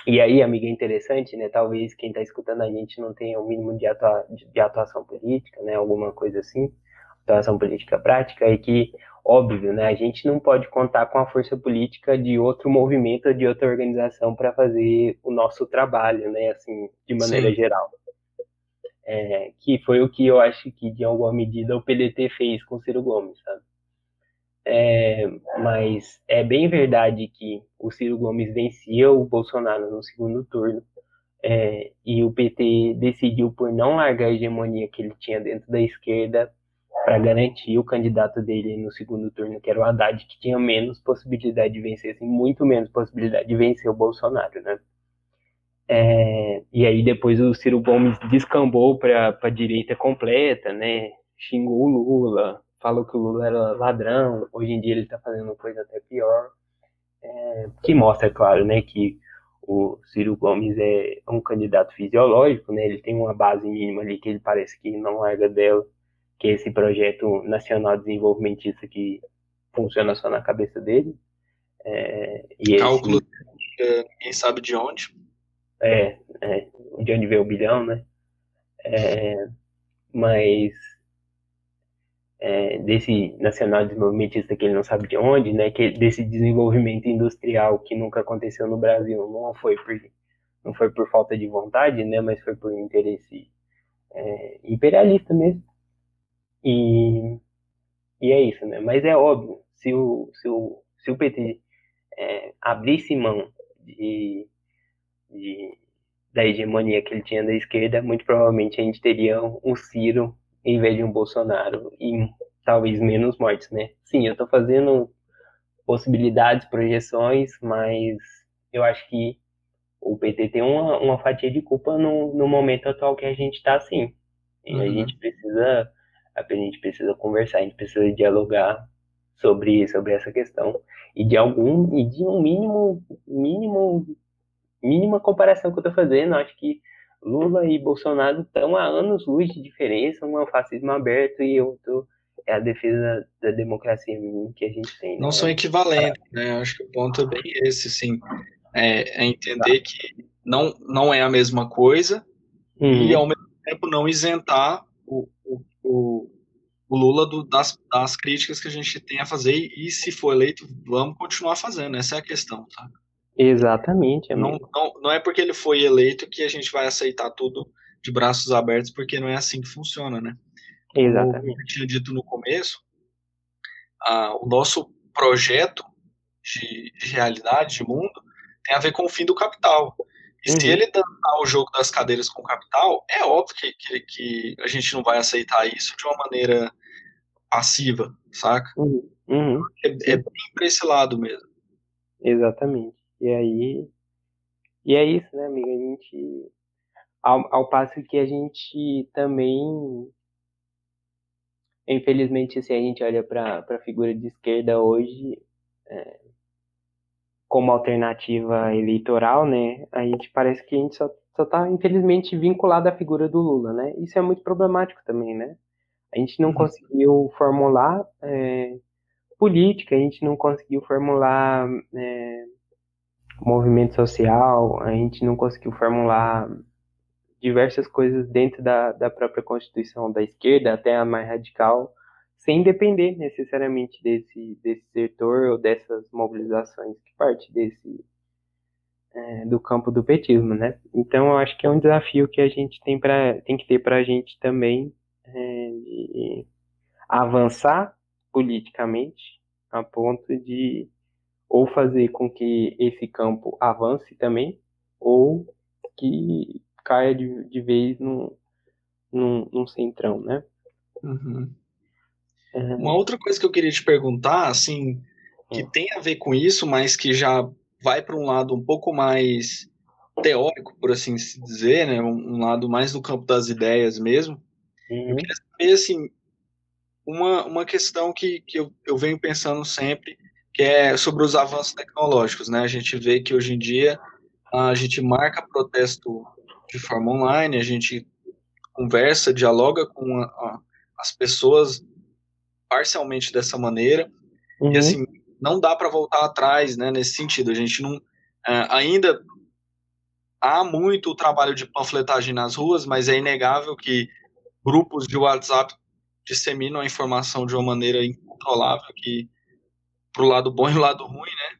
e aí, amiga, é interessante, né? Talvez quem está escutando a gente não tenha o mínimo de, atua de atuação política, né? Alguma coisa assim, atuação política prática, e que, óbvio, né? A gente não pode contar com a força política de outro movimento, de outra organização para fazer o nosso trabalho, né? Assim, de maneira Sim. geral. É, que foi o que eu acho que, de alguma medida, o PDT fez com o Ciro Gomes, sabe? É, mas é bem verdade que o Ciro Gomes vencia o Bolsonaro no segundo turno é, e o PT decidiu por não largar a hegemonia que ele tinha dentro da esquerda para garantir o candidato dele no segundo turno, que era o Haddad, que tinha menos possibilidade de vencer, assim, muito menos possibilidade de vencer o Bolsonaro, né? É, e aí depois o Ciro Gomes descambou para a direita completa, né? Xingou o Lula, falou que o Lula era ladrão, hoje em dia ele está fazendo coisa até pior. é, que mostra, claro, né, que o Ciro Gomes é um candidato fisiológico, né, ele tem uma base mínima ali que ele parece que não larga dela, que é esse projeto nacional desenvolvimentista que funciona só na cabeça dele. É, e Cálculo, esse, ninguém sabe de onde. É, é, de onde veio o bilhão, né? É, mas é, desse nacional desenvolvimentista que ele não sabe de onde, né, que desse desenvolvimento industrial que nunca aconteceu no Brasil, não foi por não foi por falta de vontade, né, mas foi por interesse é, imperialista mesmo. E, e é isso, né? Mas é óbvio, se o, se o, se o PT é, abrisse mão de, de, da hegemonia que ele tinha da esquerda, muito provavelmente a gente teria um Ciro em vez de um Bolsonaro e talvez menos mortes, né? Sim, eu estou fazendo possibilidades, projeções, mas eu acho que o PT tem uma, uma fatia de culpa no, no momento atual que a gente está assim. E uhum. a gente precisa a gente precisa conversar, a gente precisa dialogar sobre sobre essa questão e de algum e de um mínimo mínimo mínima comparação que eu estou fazendo, acho que Lula e Bolsonaro estão há anos luz de diferença, um é o fascismo aberto e outro é a defesa da democracia que a gente tem. Né? Não são equivalentes, né? Acho que o ponto é bem esse, sim. É, é entender que não, não é a mesma coisa uhum. e, ao mesmo tempo, não isentar o, o, o, Lula do, das, das críticas que a gente tem a fazer e, se for eleito, vamos continuar fazendo. Essa é a questão, sabe? Exatamente. Não, não, não é porque ele foi eleito que a gente vai aceitar tudo de braços abertos, porque não é assim que funciona, né? Exatamente. Como eu tinha dito no começo, o nosso projeto de, de, realidade, de mundo, tem a ver com o fim do capital. E uhum. se ele dançar o jogo das cadeiras com o capital, é óbvio que, que, que, a gente não vai aceitar isso de uma maneira passiva, saca? Uhum. Uhum. É, é bem para esse lado mesmo. Exatamente. E aí. E é isso, né, amiga? A gente. Ao, ao passo que a gente também. Infelizmente, se a gente olha para a figura de esquerda hoje, é, como alternativa eleitoral, né, a gente parece que a gente só está, infelizmente, vinculado à figura do Lula, né? Isso é muito problemático também, né? A gente não uhum. conseguiu formular é, política, a gente não conseguiu formular é, movimento social, a gente não conseguiu formular diversas coisas dentro da, da própria Constituição da esquerda, até a mais radical, sem depender necessariamente desse, desse setor ou dessas mobilizações que parte desse é, do campo do petismo, né? Então, eu acho que é um desafio que a gente tem, pra, tem que ter para a gente também é, avançar politicamente a ponto de ou fazer com que esse campo avance também, ou que caia de, de vez num, num, num centrão, né? Uhum. Uhum. Uma outra coisa que eu queria te perguntar, assim, que uhum. tem a ver com isso, mas que já vai para um lado um pouco mais teórico, por assim se dizer, né? Um, lado mais no campo das ideias mesmo. Eu uhum. queria saber, assim, uma, uma questão que, que eu, eu venho pensando sempre, que é sobre os avanços tecnológicos, né? A gente vê que hoje em dia a gente marca protesto de forma online, a gente conversa, dialoga com a, a, as pessoas parcialmente dessa maneira, uhum. e assim, não dá para voltar atrás, né, nesse sentido, a gente não, é, ainda há muito trabalho de panfletagem nas ruas, mas é inegável que grupos de WhatsApp disseminam a informação de uma maneira incontrolável que pro lado bom e o lado ruim, né?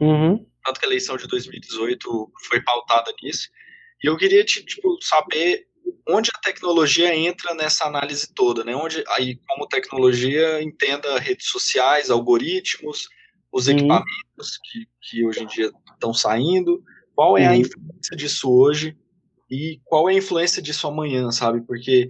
Uhum. Tanto que a eleição de 2018 foi pautada nisso. E eu queria tipo, saber onde a tecnologia entra nessa análise toda, né? Onde aí como tecnologia entenda redes sociais, algoritmos, os equipamentos que, que hoje em dia estão saindo, qual é a influência disso hoje e qual é a influência disso amanhã, sabe? Porque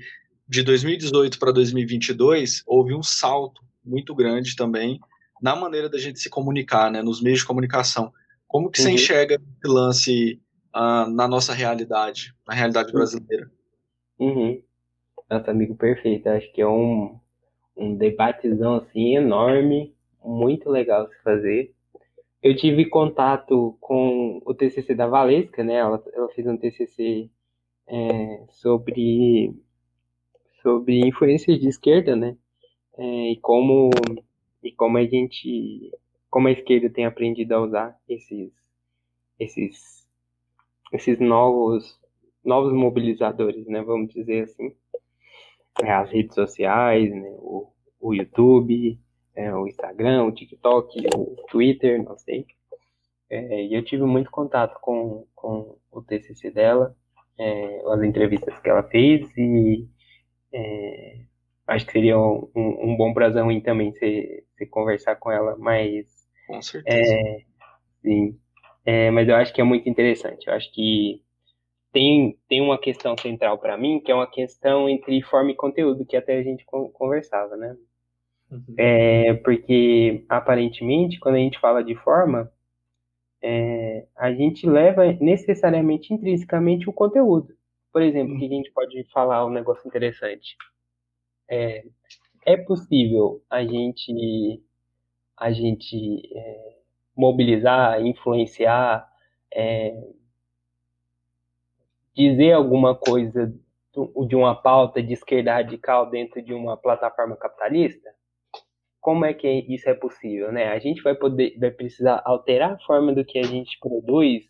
de 2018 para 2022 houve um salto muito grande também na maneira da gente se comunicar, né, nos meios de comunicação. Como que uhum. você enxerga esse lance uh, na nossa realidade, na realidade brasileira? Uhum. Nossa, amigo, perfeito. Acho que é um, um debatezão assim enorme, muito legal se fazer. eu tive contato com o TCC da Valesca, né? Ela, ela fez um TCC é, sobre sobre influências de esquerda, né? É, e como e como a gente como a esquerda tem aprendido a usar esses esses esses novos novos mobilizadores, né? Vamos dizer assim, é, as redes sociais, né? O, o YouTube, é, o Instagram, o TikTok, o Twitter, não sei. É, e eu tive muito contato com, com o TCC dela, é, as entrevistas que ela fez e é, acho que seria um, um bom prazer em também se, se conversar com ela, mas com certeza. É, sim, é, mas eu acho que é muito interessante. Eu acho que tem, tem uma questão central para mim, que é uma questão entre forma e conteúdo, que até a gente conversava, né? Uhum. É, porque, aparentemente, quando a gente fala de forma, é, a gente leva necessariamente, intrinsecamente, o conteúdo. Por exemplo, uhum. que a gente pode falar um negócio interessante. É, é possível a gente, a gente é, mobilizar, influenciar, é, dizer alguma coisa de uma pauta de esquerda radical dentro de uma plataforma capitalista? como é que isso é possível, né? A gente vai poder, vai precisar alterar a forma do que a gente produz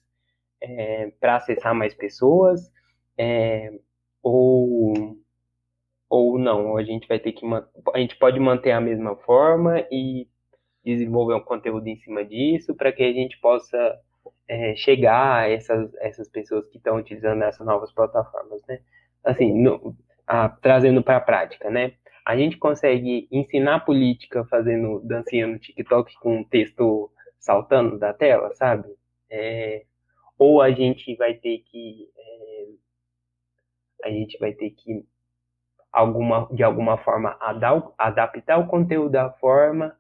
é, para acessar mais pessoas, é, ou ou não, a gente vai ter que a gente pode manter a mesma forma e desenvolver um conteúdo em cima disso para que a gente possa é, chegar a essas, essas pessoas que estão utilizando essas novas plataformas, né? Assim, no, a, trazendo para a prática, né? a gente consegue ensinar política fazendo dancinha no TikTok com um texto saltando da tela, sabe? É, ou a gente vai ter que é, a gente vai ter que alguma de alguma forma adaptar o conteúdo da forma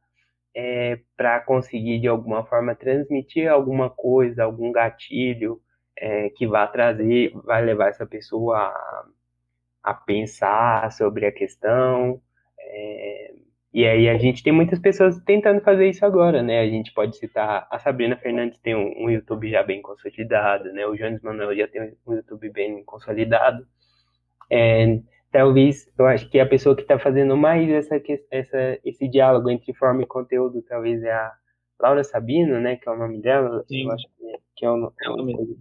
é, para conseguir de alguma forma transmitir alguma coisa, algum gatilho é, que vá trazer, vai levar essa pessoa a a pensar sobre a questão. É, e aí a gente tem muitas pessoas tentando fazer isso agora, né? A gente pode citar a Sabrina Fernandes tem um, um YouTube já bem consolidado, né? O Jones Manuel já tem um YouTube bem consolidado. É, talvez eu acho que a pessoa que está fazendo mais essa, essa, esse diálogo entre forma e conteúdo talvez é a Laura Sabino, né? Que é o nome dela. Sim. Eu acho que, que é o, é o nome.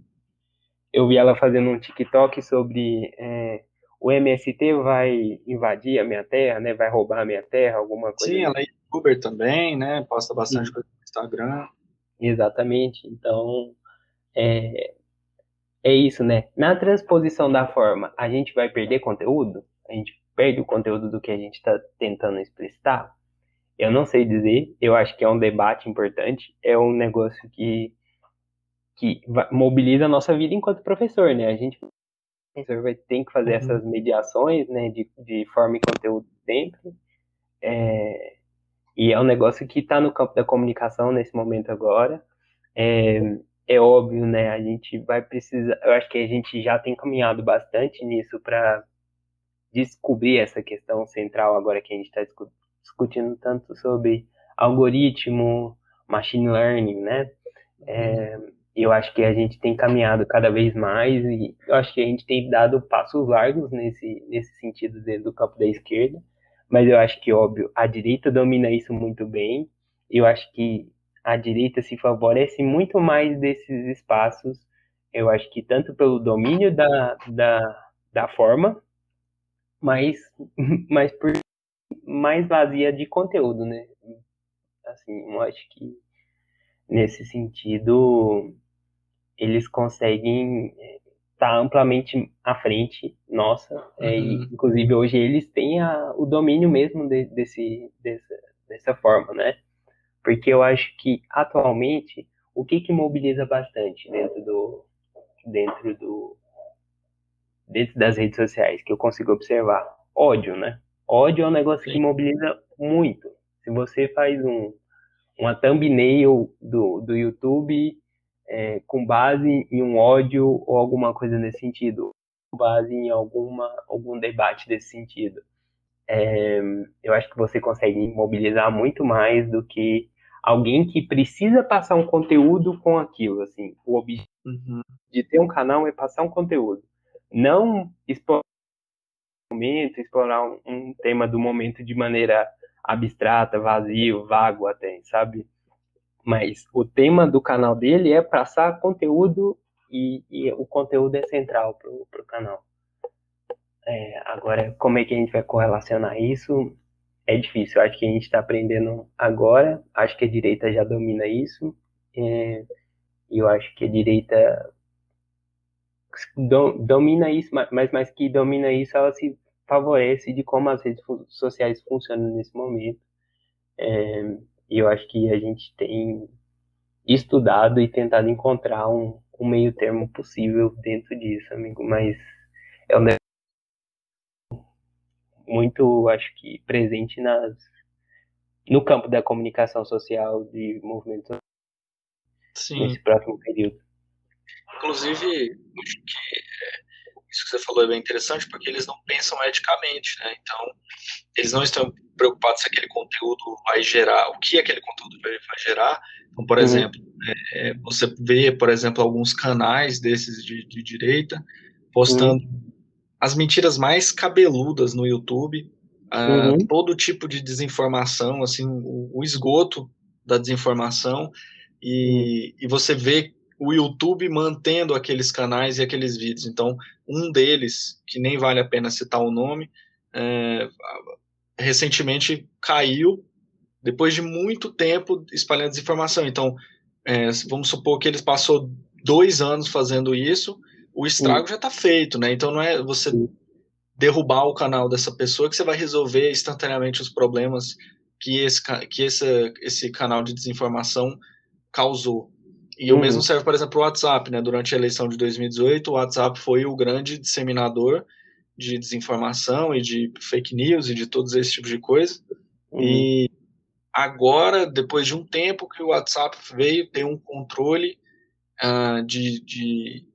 Eu vi ela fazendo um TikTok sobre é, o MST vai invadir a minha terra, né? Vai roubar a minha terra, alguma coisa. Sim, ela é youtuber também, né? Posta bastante Sim. coisa no Instagram. Exatamente. Então, é, é isso, né? Na transposição da forma, a gente vai perder conteúdo? A gente perde o conteúdo do que a gente está tentando explicitar? Eu não sei dizer. Eu acho que é um debate importante. É um negócio que que mobiliza a nossa vida enquanto professor, né? A gente professor vai ter que fazer uhum. essas mediações, né, de, de forma e conteúdo sempre. É, e é um negócio que está no campo da comunicação nesse momento agora. É, é óbvio, né, a gente vai precisar, eu acho que a gente já tem caminhado bastante nisso para descobrir essa questão central agora que a gente está discutindo tanto sobre algoritmo, machine learning, né? É, eu acho que a gente tem caminhado cada vez mais e eu acho que a gente tem dado passos largos nesse, nesse sentido dentro do campo da esquerda, mas eu acho que, óbvio, a direita domina isso muito bem. Eu acho que a direita se favorece muito mais desses espaços, eu acho que tanto pelo domínio da, da, da forma, mas, mas por mais vazia de conteúdo, né? Assim, eu acho que nesse sentido eles conseguem estar tá amplamente à frente nossa. É, uhum. É, e, inclusive, hoje eles têm a, o domínio mesmo de, desse, dessa, dessa forma, né? Porque eu acho que, atualmente, o que, que mobiliza bastante dentro do dentro do dentro das redes sociais que eu consigo observar ódio né ódio é um negócio Sim. que mobiliza muito se você faz um uma thumbnail do, do YouTube é, com base em um ódio ou alguma coisa nesse sentido, com base em alguma, algum debate desse sentido. É, eu acho que você consegue mobilizar muito mais do que alguém que precisa passar um conteúdo com aquilo, assim. O objetivo Uhum. de ter um canal é passar um conteúdo, não explorar o momento, explorar um, um tema do momento de maneira abstrata, vazio, vago até, sabe? Mas o tema do canal dele é passar conteúdo e, e o conteúdo é central pro, pro canal. É, agora, como é que a gente vai correlacionar isso? É difícil. Acho que a gente está aprendendo agora. Acho que a direita já domina isso. É, e eu acho que a direita do- domina isso, ma- mas mais que domina isso, ela se favorece de como as redes sociais funcionam nesse momento. É, e eu acho que a gente tem estudado e tentado encontrar um, um meio termo possível dentro disso, amigo. Mas é um muito, acho que, presente nas, no campo da comunicação social de movimentos Sim. nesse próximo período. Inclusive, acho que é, isso que você falou é bem interessante, porque eles não pensam eticamente, né? Então, eles não estão preocupados se aquele conteúdo vai gerar, o que aquele conteúdo vai, gerar. Então, por Uhum. exemplo, é, você vê, por exemplo, alguns canais desses de, de direita postando as mentiras mais cabeludas no YouTube, Uhum. todo tipo de desinformação, assim, o, o esgoto da desinformação, e, e você vê o YouTube mantendo aqueles canais e aqueles vídeos. Então, um deles, que nem vale a pena citar o nome, é, recentemente caiu depois de muito tempo espalhando desinformação. Então, é, vamos supor que eles passou dois anos fazendo isso, o estrago já está feito, né? Então não é você Sim. derrubar o canal dessa pessoa que você vai resolver instantaneamente os problemas que esse, que esse, esse canal de desinformação causou. E o Uhum. mesmo serve, por exemplo, o WhatsApp, né? Durante a eleição de 2018, o WhatsApp foi o grande disseminador de desinformação e de fake news e de todos esses tipos de coisa. Uhum. E agora, depois de um tempo que o WhatsApp veio ter um controle ah, de, de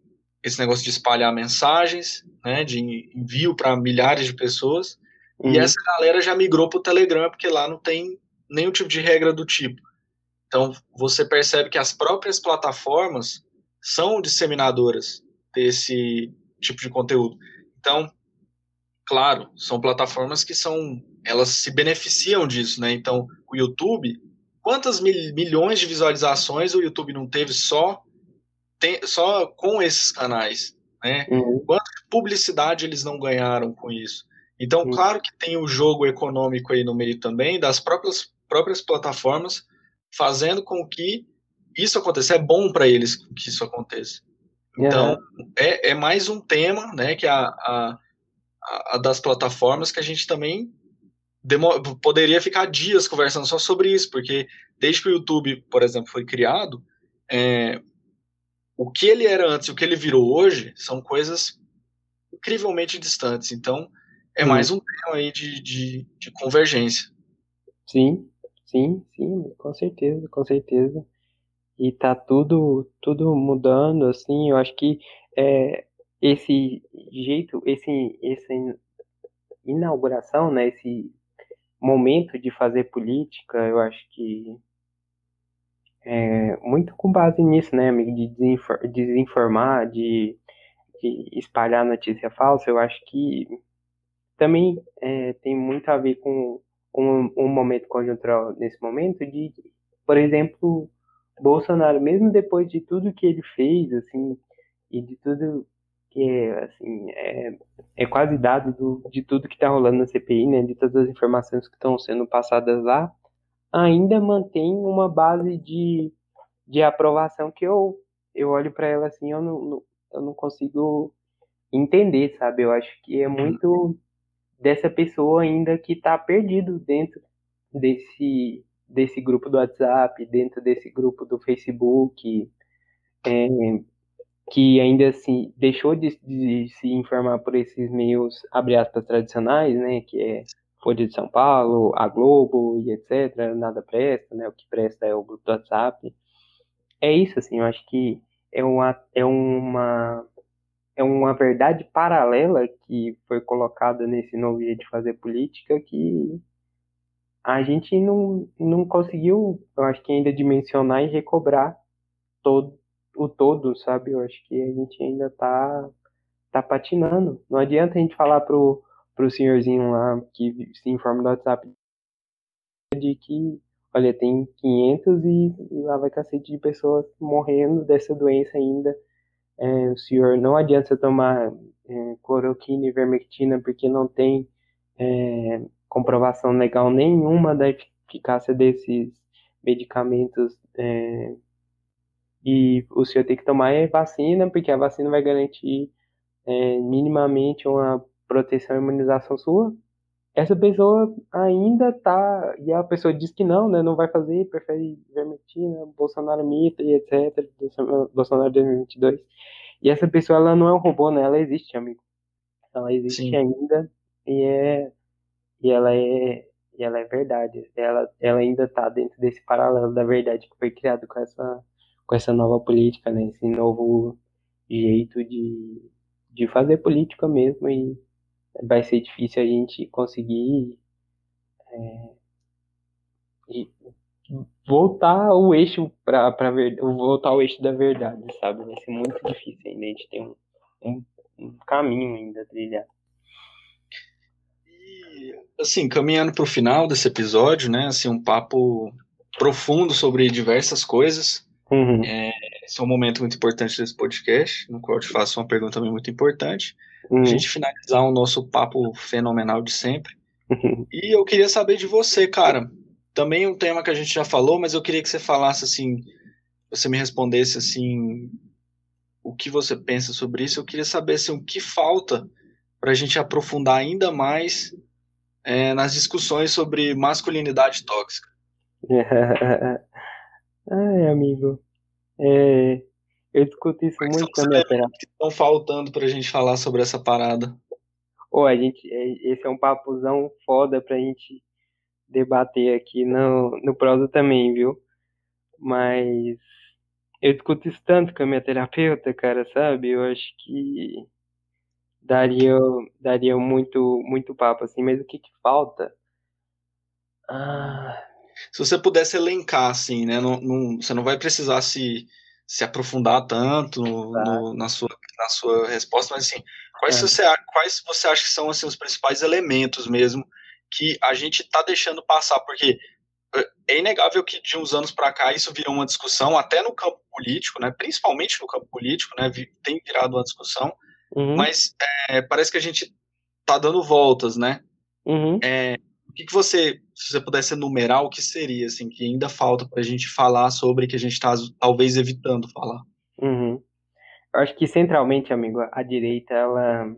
esse negócio de espalhar mensagens, né, de envio para milhares de pessoas, Uhum. e essa galera já migrou para o Telegram, porque lá não tem nenhum tipo de regra do tipo. Então, você percebe que as próprias plataformas são disseminadoras desse tipo de conteúdo. Então, claro, são plataformas que são, elas se beneficiam disso, né? Então, o YouTube, quantas mil, milhões de visualizações o YouTube não teve só tem, só com esses canais, né? Uhum. Quanta publicidade eles não ganharam com isso? Então, Sim. claro que tem o jogo econômico aí no meio também das próprias próprias plataformas fazendo com que isso aconteça. É bom para eles que isso aconteça. Então, é, é mais um tema, né, que a, a, a das plataformas que a gente também poderia ficar dias conversando só sobre isso, porque desde que o YouTube, por exemplo, foi criado, é, o que ele era antes e o que ele virou hoje são coisas incrivelmente distantes. Então, é mais um tema aí de, de, de convergência. Sim, sim, sim, com certeza, com certeza. E tá tudo, tudo mudando, assim, eu acho que é, esse jeito, esse, essa in- inauguração, né, esse momento de fazer política, eu acho que é muito com base nisso, né, amigo, de desinfor- desinformar, de, de espalhar notícia falsa, eu acho que também é, tem muito a ver com um, um momento conjuntural nesse momento de, por exemplo, Bolsonaro, mesmo depois de tudo que ele fez, assim, e de tudo que é, assim, é, é quase dado do, de tudo que está rolando na CPI, né, de todas as informações que estão sendo passadas lá, ainda mantém uma base de, de aprovação que eu, eu olho para ela assim, eu não, eu não consigo entender, sabe? Eu acho que é muito dessa pessoa ainda que está perdido dentro desse, desse grupo do WhatsApp, dentro desse grupo do Facebook, é, que ainda assim deixou de, de se informar por esses meios, abre aspas, tradicionais, né, que é Folha de São Paulo, a Globo e etc, nada presta, né, o que presta é o grupo do WhatsApp. É isso, assim, eu acho que é uma, é uma, é uma verdade paralela que foi colocada nesse novo jeito de fazer política que a gente não, não conseguiu, eu acho que ainda dimensionar e recobrar todo o todo, sabe? Eu acho que a gente ainda tá, tá patinando. Não adianta a gente falar pro, pro senhorzinho lá que se informa do WhatsApp de que, olha, tem 500 e, e lá vai cacete de pessoas morrendo dessa doença ainda. É, o senhor, não adianta tomar é, cloroquina e vermectina porque não tem é, comprovação legal nenhuma da eficácia desses medicamentos é, e o senhor tem que tomar é vacina, porque a vacina vai garantir é, minimamente uma proteção e imunização sua. Essa pessoa ainda tá, e a pessoa diz que não, né, não vai fazer, prefere vermectina, Bolsonaro mita e etc, Bolsonaro 2022. E essa pessoa, ela não é um robô, né, ela existe, amigo. Ela existe Sim. ainda e é e ela é e ela é verdade. Ela, ela ainda está dentro desse paralelo da verdade que foi criado com essa com essa nova política, né? Esse novo jeito de, de fazer política mesmo e vai ser difícil a gente conseguir é, voltar ao eixo para voltar ao eixo da verdade, sabe? Vai ser muito difícil ainda, a gente tem um, um, um caminho ainda a trilhar. E, assim, caminhando para o final desse episódio, né? Assim, um papo profundo sobre diversas coisas. Uhum. É, esse é um momento muito importante desse podcast, no qual eu te faço uma pergunta também muito importante. A gente finalizar o nosso papo fenomenal de sempre. E eu queria saber de você, cara. Também um tema que a gente já falou, mas eu queria que você falasse assim, você me respondesse assim, o que você pensa sobre isso. Eu queria saber assim, o que falta para a gente aprofundar ainda mais é, nas discussões sobre masculinidade tóxica. Ai, amigo. É, eu discuto isso Quais muito com a minha terapia. que estão faltando pra gente falar sobre essa parada? Ou a gente, é, esse é um papuzão foda pra gente debater aqui no, no prosa também, viu? Mas eu discuto isso tanto com a minha terapeuta, cara, sabe? Eu acho que daria, daria muito, muito papo, assim, mas o que que falta? Ah, se você pudesse elencar, assim, né? Não, não, você não vai precisar se, se aprofundar tanto no, na, sua, na sua resposta, mas assim, quais, é. você, quais você acha que são assim, os principais elementos mesmo que a gente está deixando passar? Porque é, é inegável que de uns anos para cá isso virou uma discussão, até no campo político, né? Principalmente no campo político, né? Tem virado uma discussão, uhum. mas é, parece que a gente está dando voltas, né? Uhum. É, o que, que você, se você pudesse enumerar, o que seria, assim, que ainda falta para a gente falar sobre, que a gente está talvez evitando falar? Uhum. Eu acho que centralmente, amigo, a direita, ela,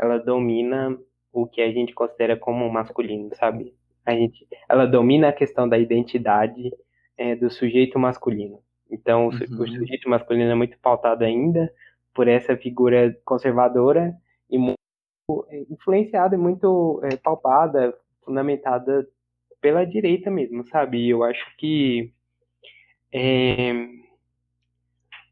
ela domina o que a gente considera como masculino, sabe? A gente, ela domina a questão da identidade é, do sujeito masculino. Então, uhum. o, sujeito masculino é muito pautado ainda por essa figura conservadora e muito influenciada e muito é, palpada fundamentada pela direita mesmo, sabe? Eu acho que é,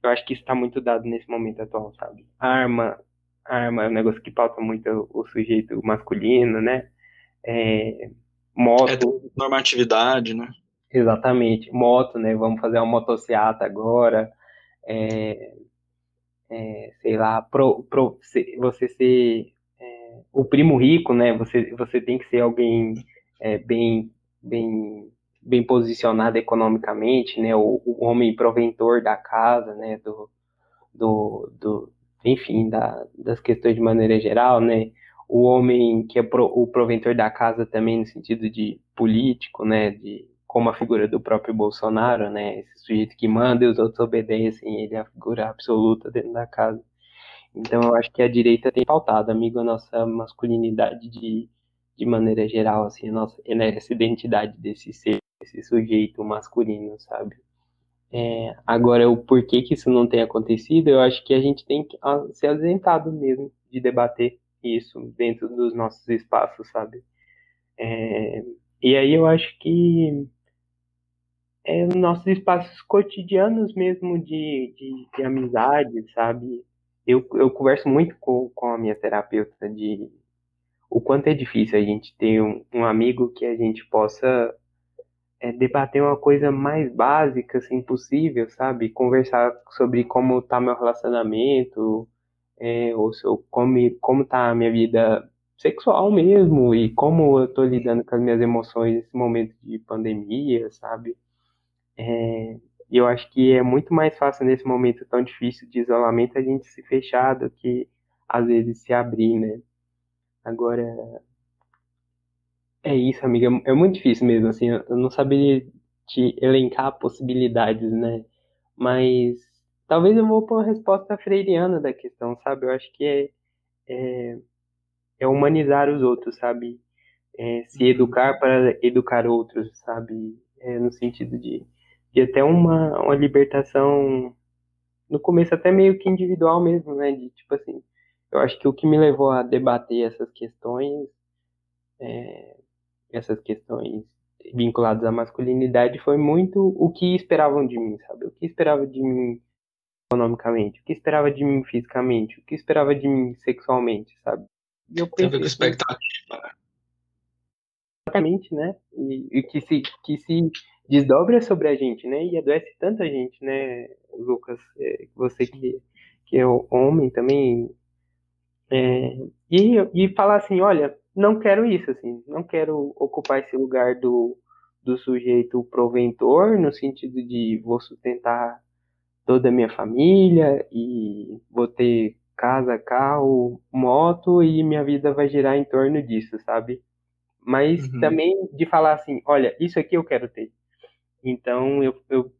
eu acho que isso está muito dado nesse momento atual, sabe? Arma, arma é um negócio que pauta muito o sujeito masculino, né? É, moto. É normatividade, né? Exatamente. Moto, né? Vamos fazer uma motociata agora. É, é, sei lá, pro, pro, você ser o primo rico, né? Você, você tem que ser alguém é, bem, bem, bem posicionado economicamente, né? O, o, homem proventor da casa, né? Do, do, do enfim, da, das questões de maneira geral, né? O homem que é pro, o proventor da casa também no sentido de político, né? De como a figura do próprio Bolsonaro, né? Esse sujeito que manda e os outros obedecem, ele é a figura absoluta dentro da casa. Então eu acho que a direita tem pautado, amigo, a nossa masculinidade de, de maneira geral, assim, a nossa, né, essa identidade desse ser, esse sujeito masculino, sabe? É, agora, o porquê que isso não tem acontecido, eu acho que a gente tem que ser ausentado mesmo de debater isso dentro dos nossos espaços, sabe? É, e aí eu acho que é, nossos espaços cotidianos mesmo de, de, de amizade, sabe? Eu, eu converso muito com, com a minha terapeuta de o quanto é difícil a gente ter um, um amigo que a gente possa é, debater uma coisa mais básica, assim, possível, sabe? Conversar sobre como tá meu relacionamento, é, ou se eu, como, como tá a minha vida sexual mesmo, e como eu tô lidando com as minhas emoções nesse momento de pandemia, sabe? É, e eu acho que é muito mais fácil nesse momento tão difícil de isolamento a gente se fechar do que às vezes se abrir, né? Agora, é isso, amiga. É muito difícil mesmo, assim. Eu não saberia te elencar possibilidades, né? Mas talvez eu vou pôr uma resposta freiriana da questão, sabe? Eu acho que é, é, é humanizar os outros, sabe? É, se uhum. educar para educar outros, sabe? É, no sentido de, de até uma, uma libertação, no começo até meio que individual mesmo, né? De tipo assim, eu acho que o que me levou a debater essas questões, é, essas questões vinculadas à masculinidade, foi muito o que esperavam de mim, sabe? O que esperava de mim economicamente, o que esperava de mim fisicamente, o que esperava de mim sexualmente, sabe? E eu pensei, Tem a ver com expectativa, né? Exatamente, né? E, e, que, se, que se desdobra sobre a gente, né? E adoece tanta gente, né, Lucas? É, você que, que é homem também é, e, e falar assim, olha, não quero isso, assim, não quero ocupar esse lugar do, do sujeito proventor, no sentido de vou sustentar toda a minha família e vou ter casa, carro, moto e minha vida vai girar em torno disso, sabe? Mas uhum. também de falar assim, olha, isso aqui eu quero ter. Então eu, eu,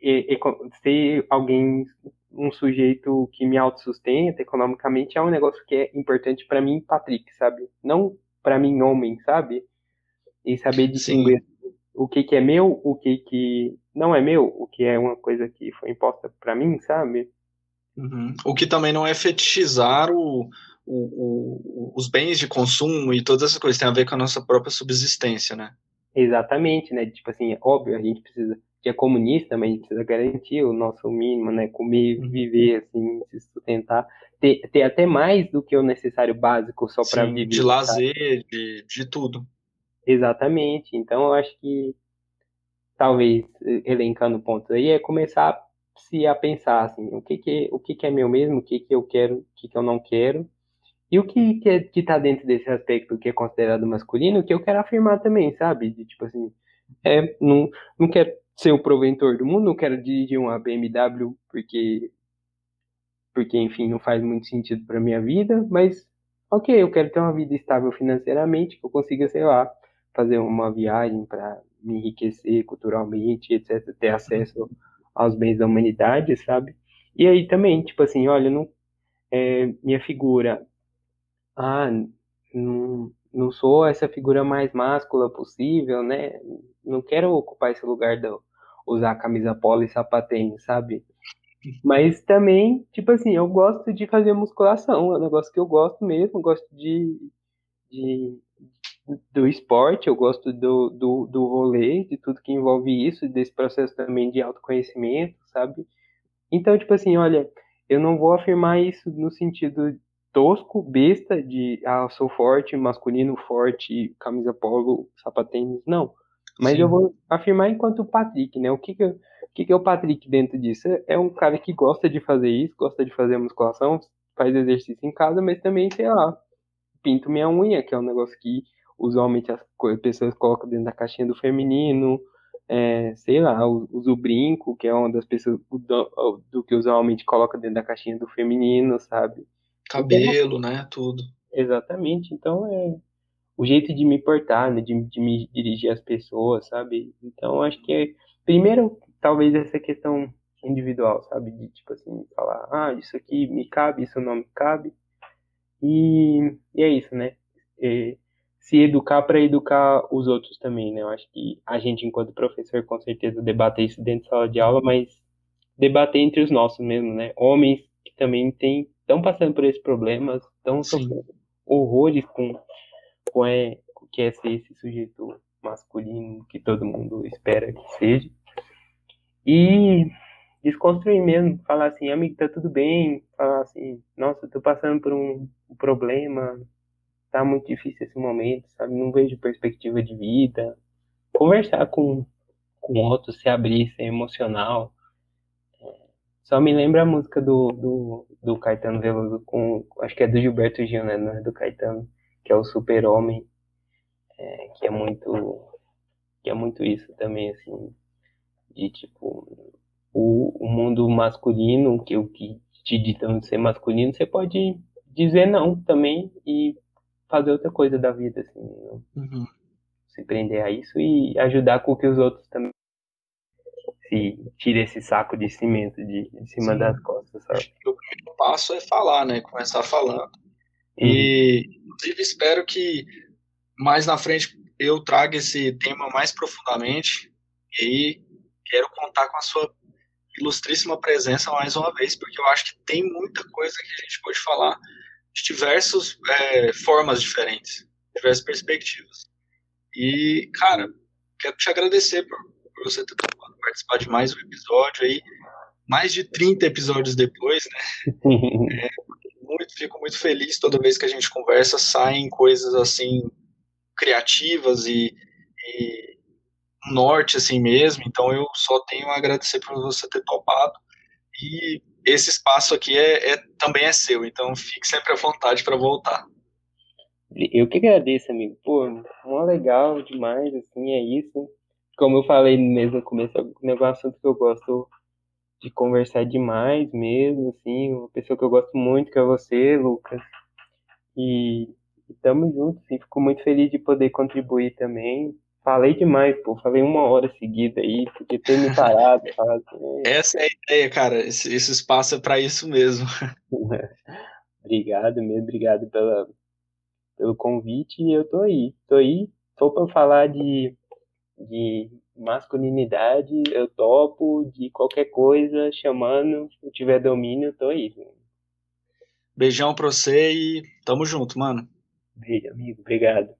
eu, eu se alguém um sujeito que me autossustenta economicamente é um negócio que é importante para mim, Patrick, sabe? Não para mim, homem, sabe? E saber distinguir Sim. o que, que é meu, o que, que não é meu, o que é uma coisa que foi imposta para mim, sabe? Uhum. O que também não é fetichizar o, o, o, os bens de consumo e todas essas coisas, tem a ver com a nossa própria subsistência, né? Exatamente, né? Tipo assim, é óbvio, a gente precisa que é comunista, mas a gente precisa garantir o nosso mínimo, né? Comer, uhum. viver, assim, se sustentar. Ter, ter até mais do que o necessário básico só para viver. De lazer, de, de tudo. Exatamente. Então, eu acho que, talvez, elencando pontos aí, é começar se a pensar, assim, o que que, o que que é meu mesmo, o que que eu quero, o que que eu não quero, e o que que, é, que tá dentro desse aspecto que é considerado masculino, que eu quero afirmar também, sabe? De, tipo assim, é, não, não quero ser o proventor do mundo, não quero dirigir uma BMW porque, porque enfim, não faz muito sentido para minha vida, mas ok, eu quero ter uma vida estável financeiramente, que eu consiga, sei lá, fazer uma viagem para me enriquecer culturalmente, etc, ter acesso aos bens da humanidade, sabe? E aí também, tipo assim, olha, não, é, minha figura, ah, não, não sou essa figura mais máscula possível, né? Não quero ocupar esse lugar do, usar camisa polo e sapatênis, sabe? Mas também, tipo assim, eu gosto de fazer musculação, é um negócio que eu gosto mesmo, gosto de, de do esporte, eu gosto do, do, do rolê, de tudo que envolve isso, desse processo também de autoconhecimento, sabe? Então, tipo assim, olha, eu não vou afirmar isso no sentido tosco, besta, de ah, sou forte, masculino forte, camisa polo, sapatênis, não. Mas Sim. eu vou afirmar enquanto o Patrick, né? O que que, o que que é o Patrick dentro disso? É um cara que gosta de fazer isso, gosta de fazer musculação, faz exercício em casa, mas também, sei lá, pinto minha unha, que é um negócio que usualmente as pessoas colocam dentro da caixinha do feminino, é, sei lá, uso o brinco, que é uma das pessoas do, do, que usualmente coloca dentro da caixinha do feminino, sabe? Cabelo, né? Tudo. Exatamente. Então é, o jeito de me portar, né, de, de me dirigir às pessoas, sabe? Então, acho que, é, primeiro, talvez essa questão individual, sabe? De, tipo assim, falar, ah, isso aqui me cabe, isso não me cabe. E, e é isso, né? E, se educar para educar os outros também, né? Eu acho que a gente, enquanto professor, com certeza debater isso dentro da sala de aula, mas debater entre os nossos mesmo, né? Homens que também estão passando por esses problemas, estão sofrendo horrores com com é, que é ser esse sujeito masculino que todo mundo espera que seja. E desconstruir mesmo, falar assim, amigo, tá tudo bem, falar assim, nossa, tô passando por um problema, tá muito difícil esse momento, sabe? Não vejo perspectiva de vida. Conversar com, com outros, se abrir, ser emocional. Só me lembra a música do, do, do Caetano Veloso com. Acho que é do Gilberto Gil, né? Não é do Caetano, que é o Super-Homem. É, que é muito. Que é muito isso também, assim. De tipo. O, o mundo masculino, que o que te ditam de ser masculino, você pode dizer não também e fazer outra coisa da vida, assim. Uhum. Se prender a isso e ajudar com que os outros também se tire esse saco de cimento de, de cima Sim. das costas, sabe? O primeiro passo é falar, né? Começar falando. Uhum. E, inclusive, espero que mais na frente eu traga esse tema mais profundamente. E aí, quero contar com a sua ilustríssima presença mais uma vez, porque eu acho que tem muita coisa que a gente pode falar de diversas é, formas diferentes, diversas perspectivas. E, cara, quero te agradecer por, por você ter participar de mais um episódio aí, mais de 30 episódios depois, né? é, muito, fico muito feliz toda vez que a gente conversa, saem coisas assim criativas e, e norte assim mesmo, então eu só tenho a agradecer por você ter topado e esse espaço aqui é, é também é seu, então fique sempre à vontade para voltar. Eu que agradeço, amigo. Pô, mó legal demais, assim, é isso como eu falei mesmo no começo, é um assunto que eu gosto de conversar demais mesmo, assim, uma pessoa que eu gosto muito, que é você, Lucas. E, estamos juntos, assim, fico muito feliz de poder contribuir também. Falei demais, pô, falei uma hora seguida aí, podia ter me parado. assim, Essa é a ideia, cara, esse, esse espaço é para isso mesmo. obrigado mesmo, obrigado pela, pelo convite e eu tô aí, tô aí, tô para falar de de masculinidade, eu topo de qualquer coisa, chamando, se eu tiver domínio, eu tô aí. Beijão pra você e tamo junto, mano. Beijo, amigo. Obrigado.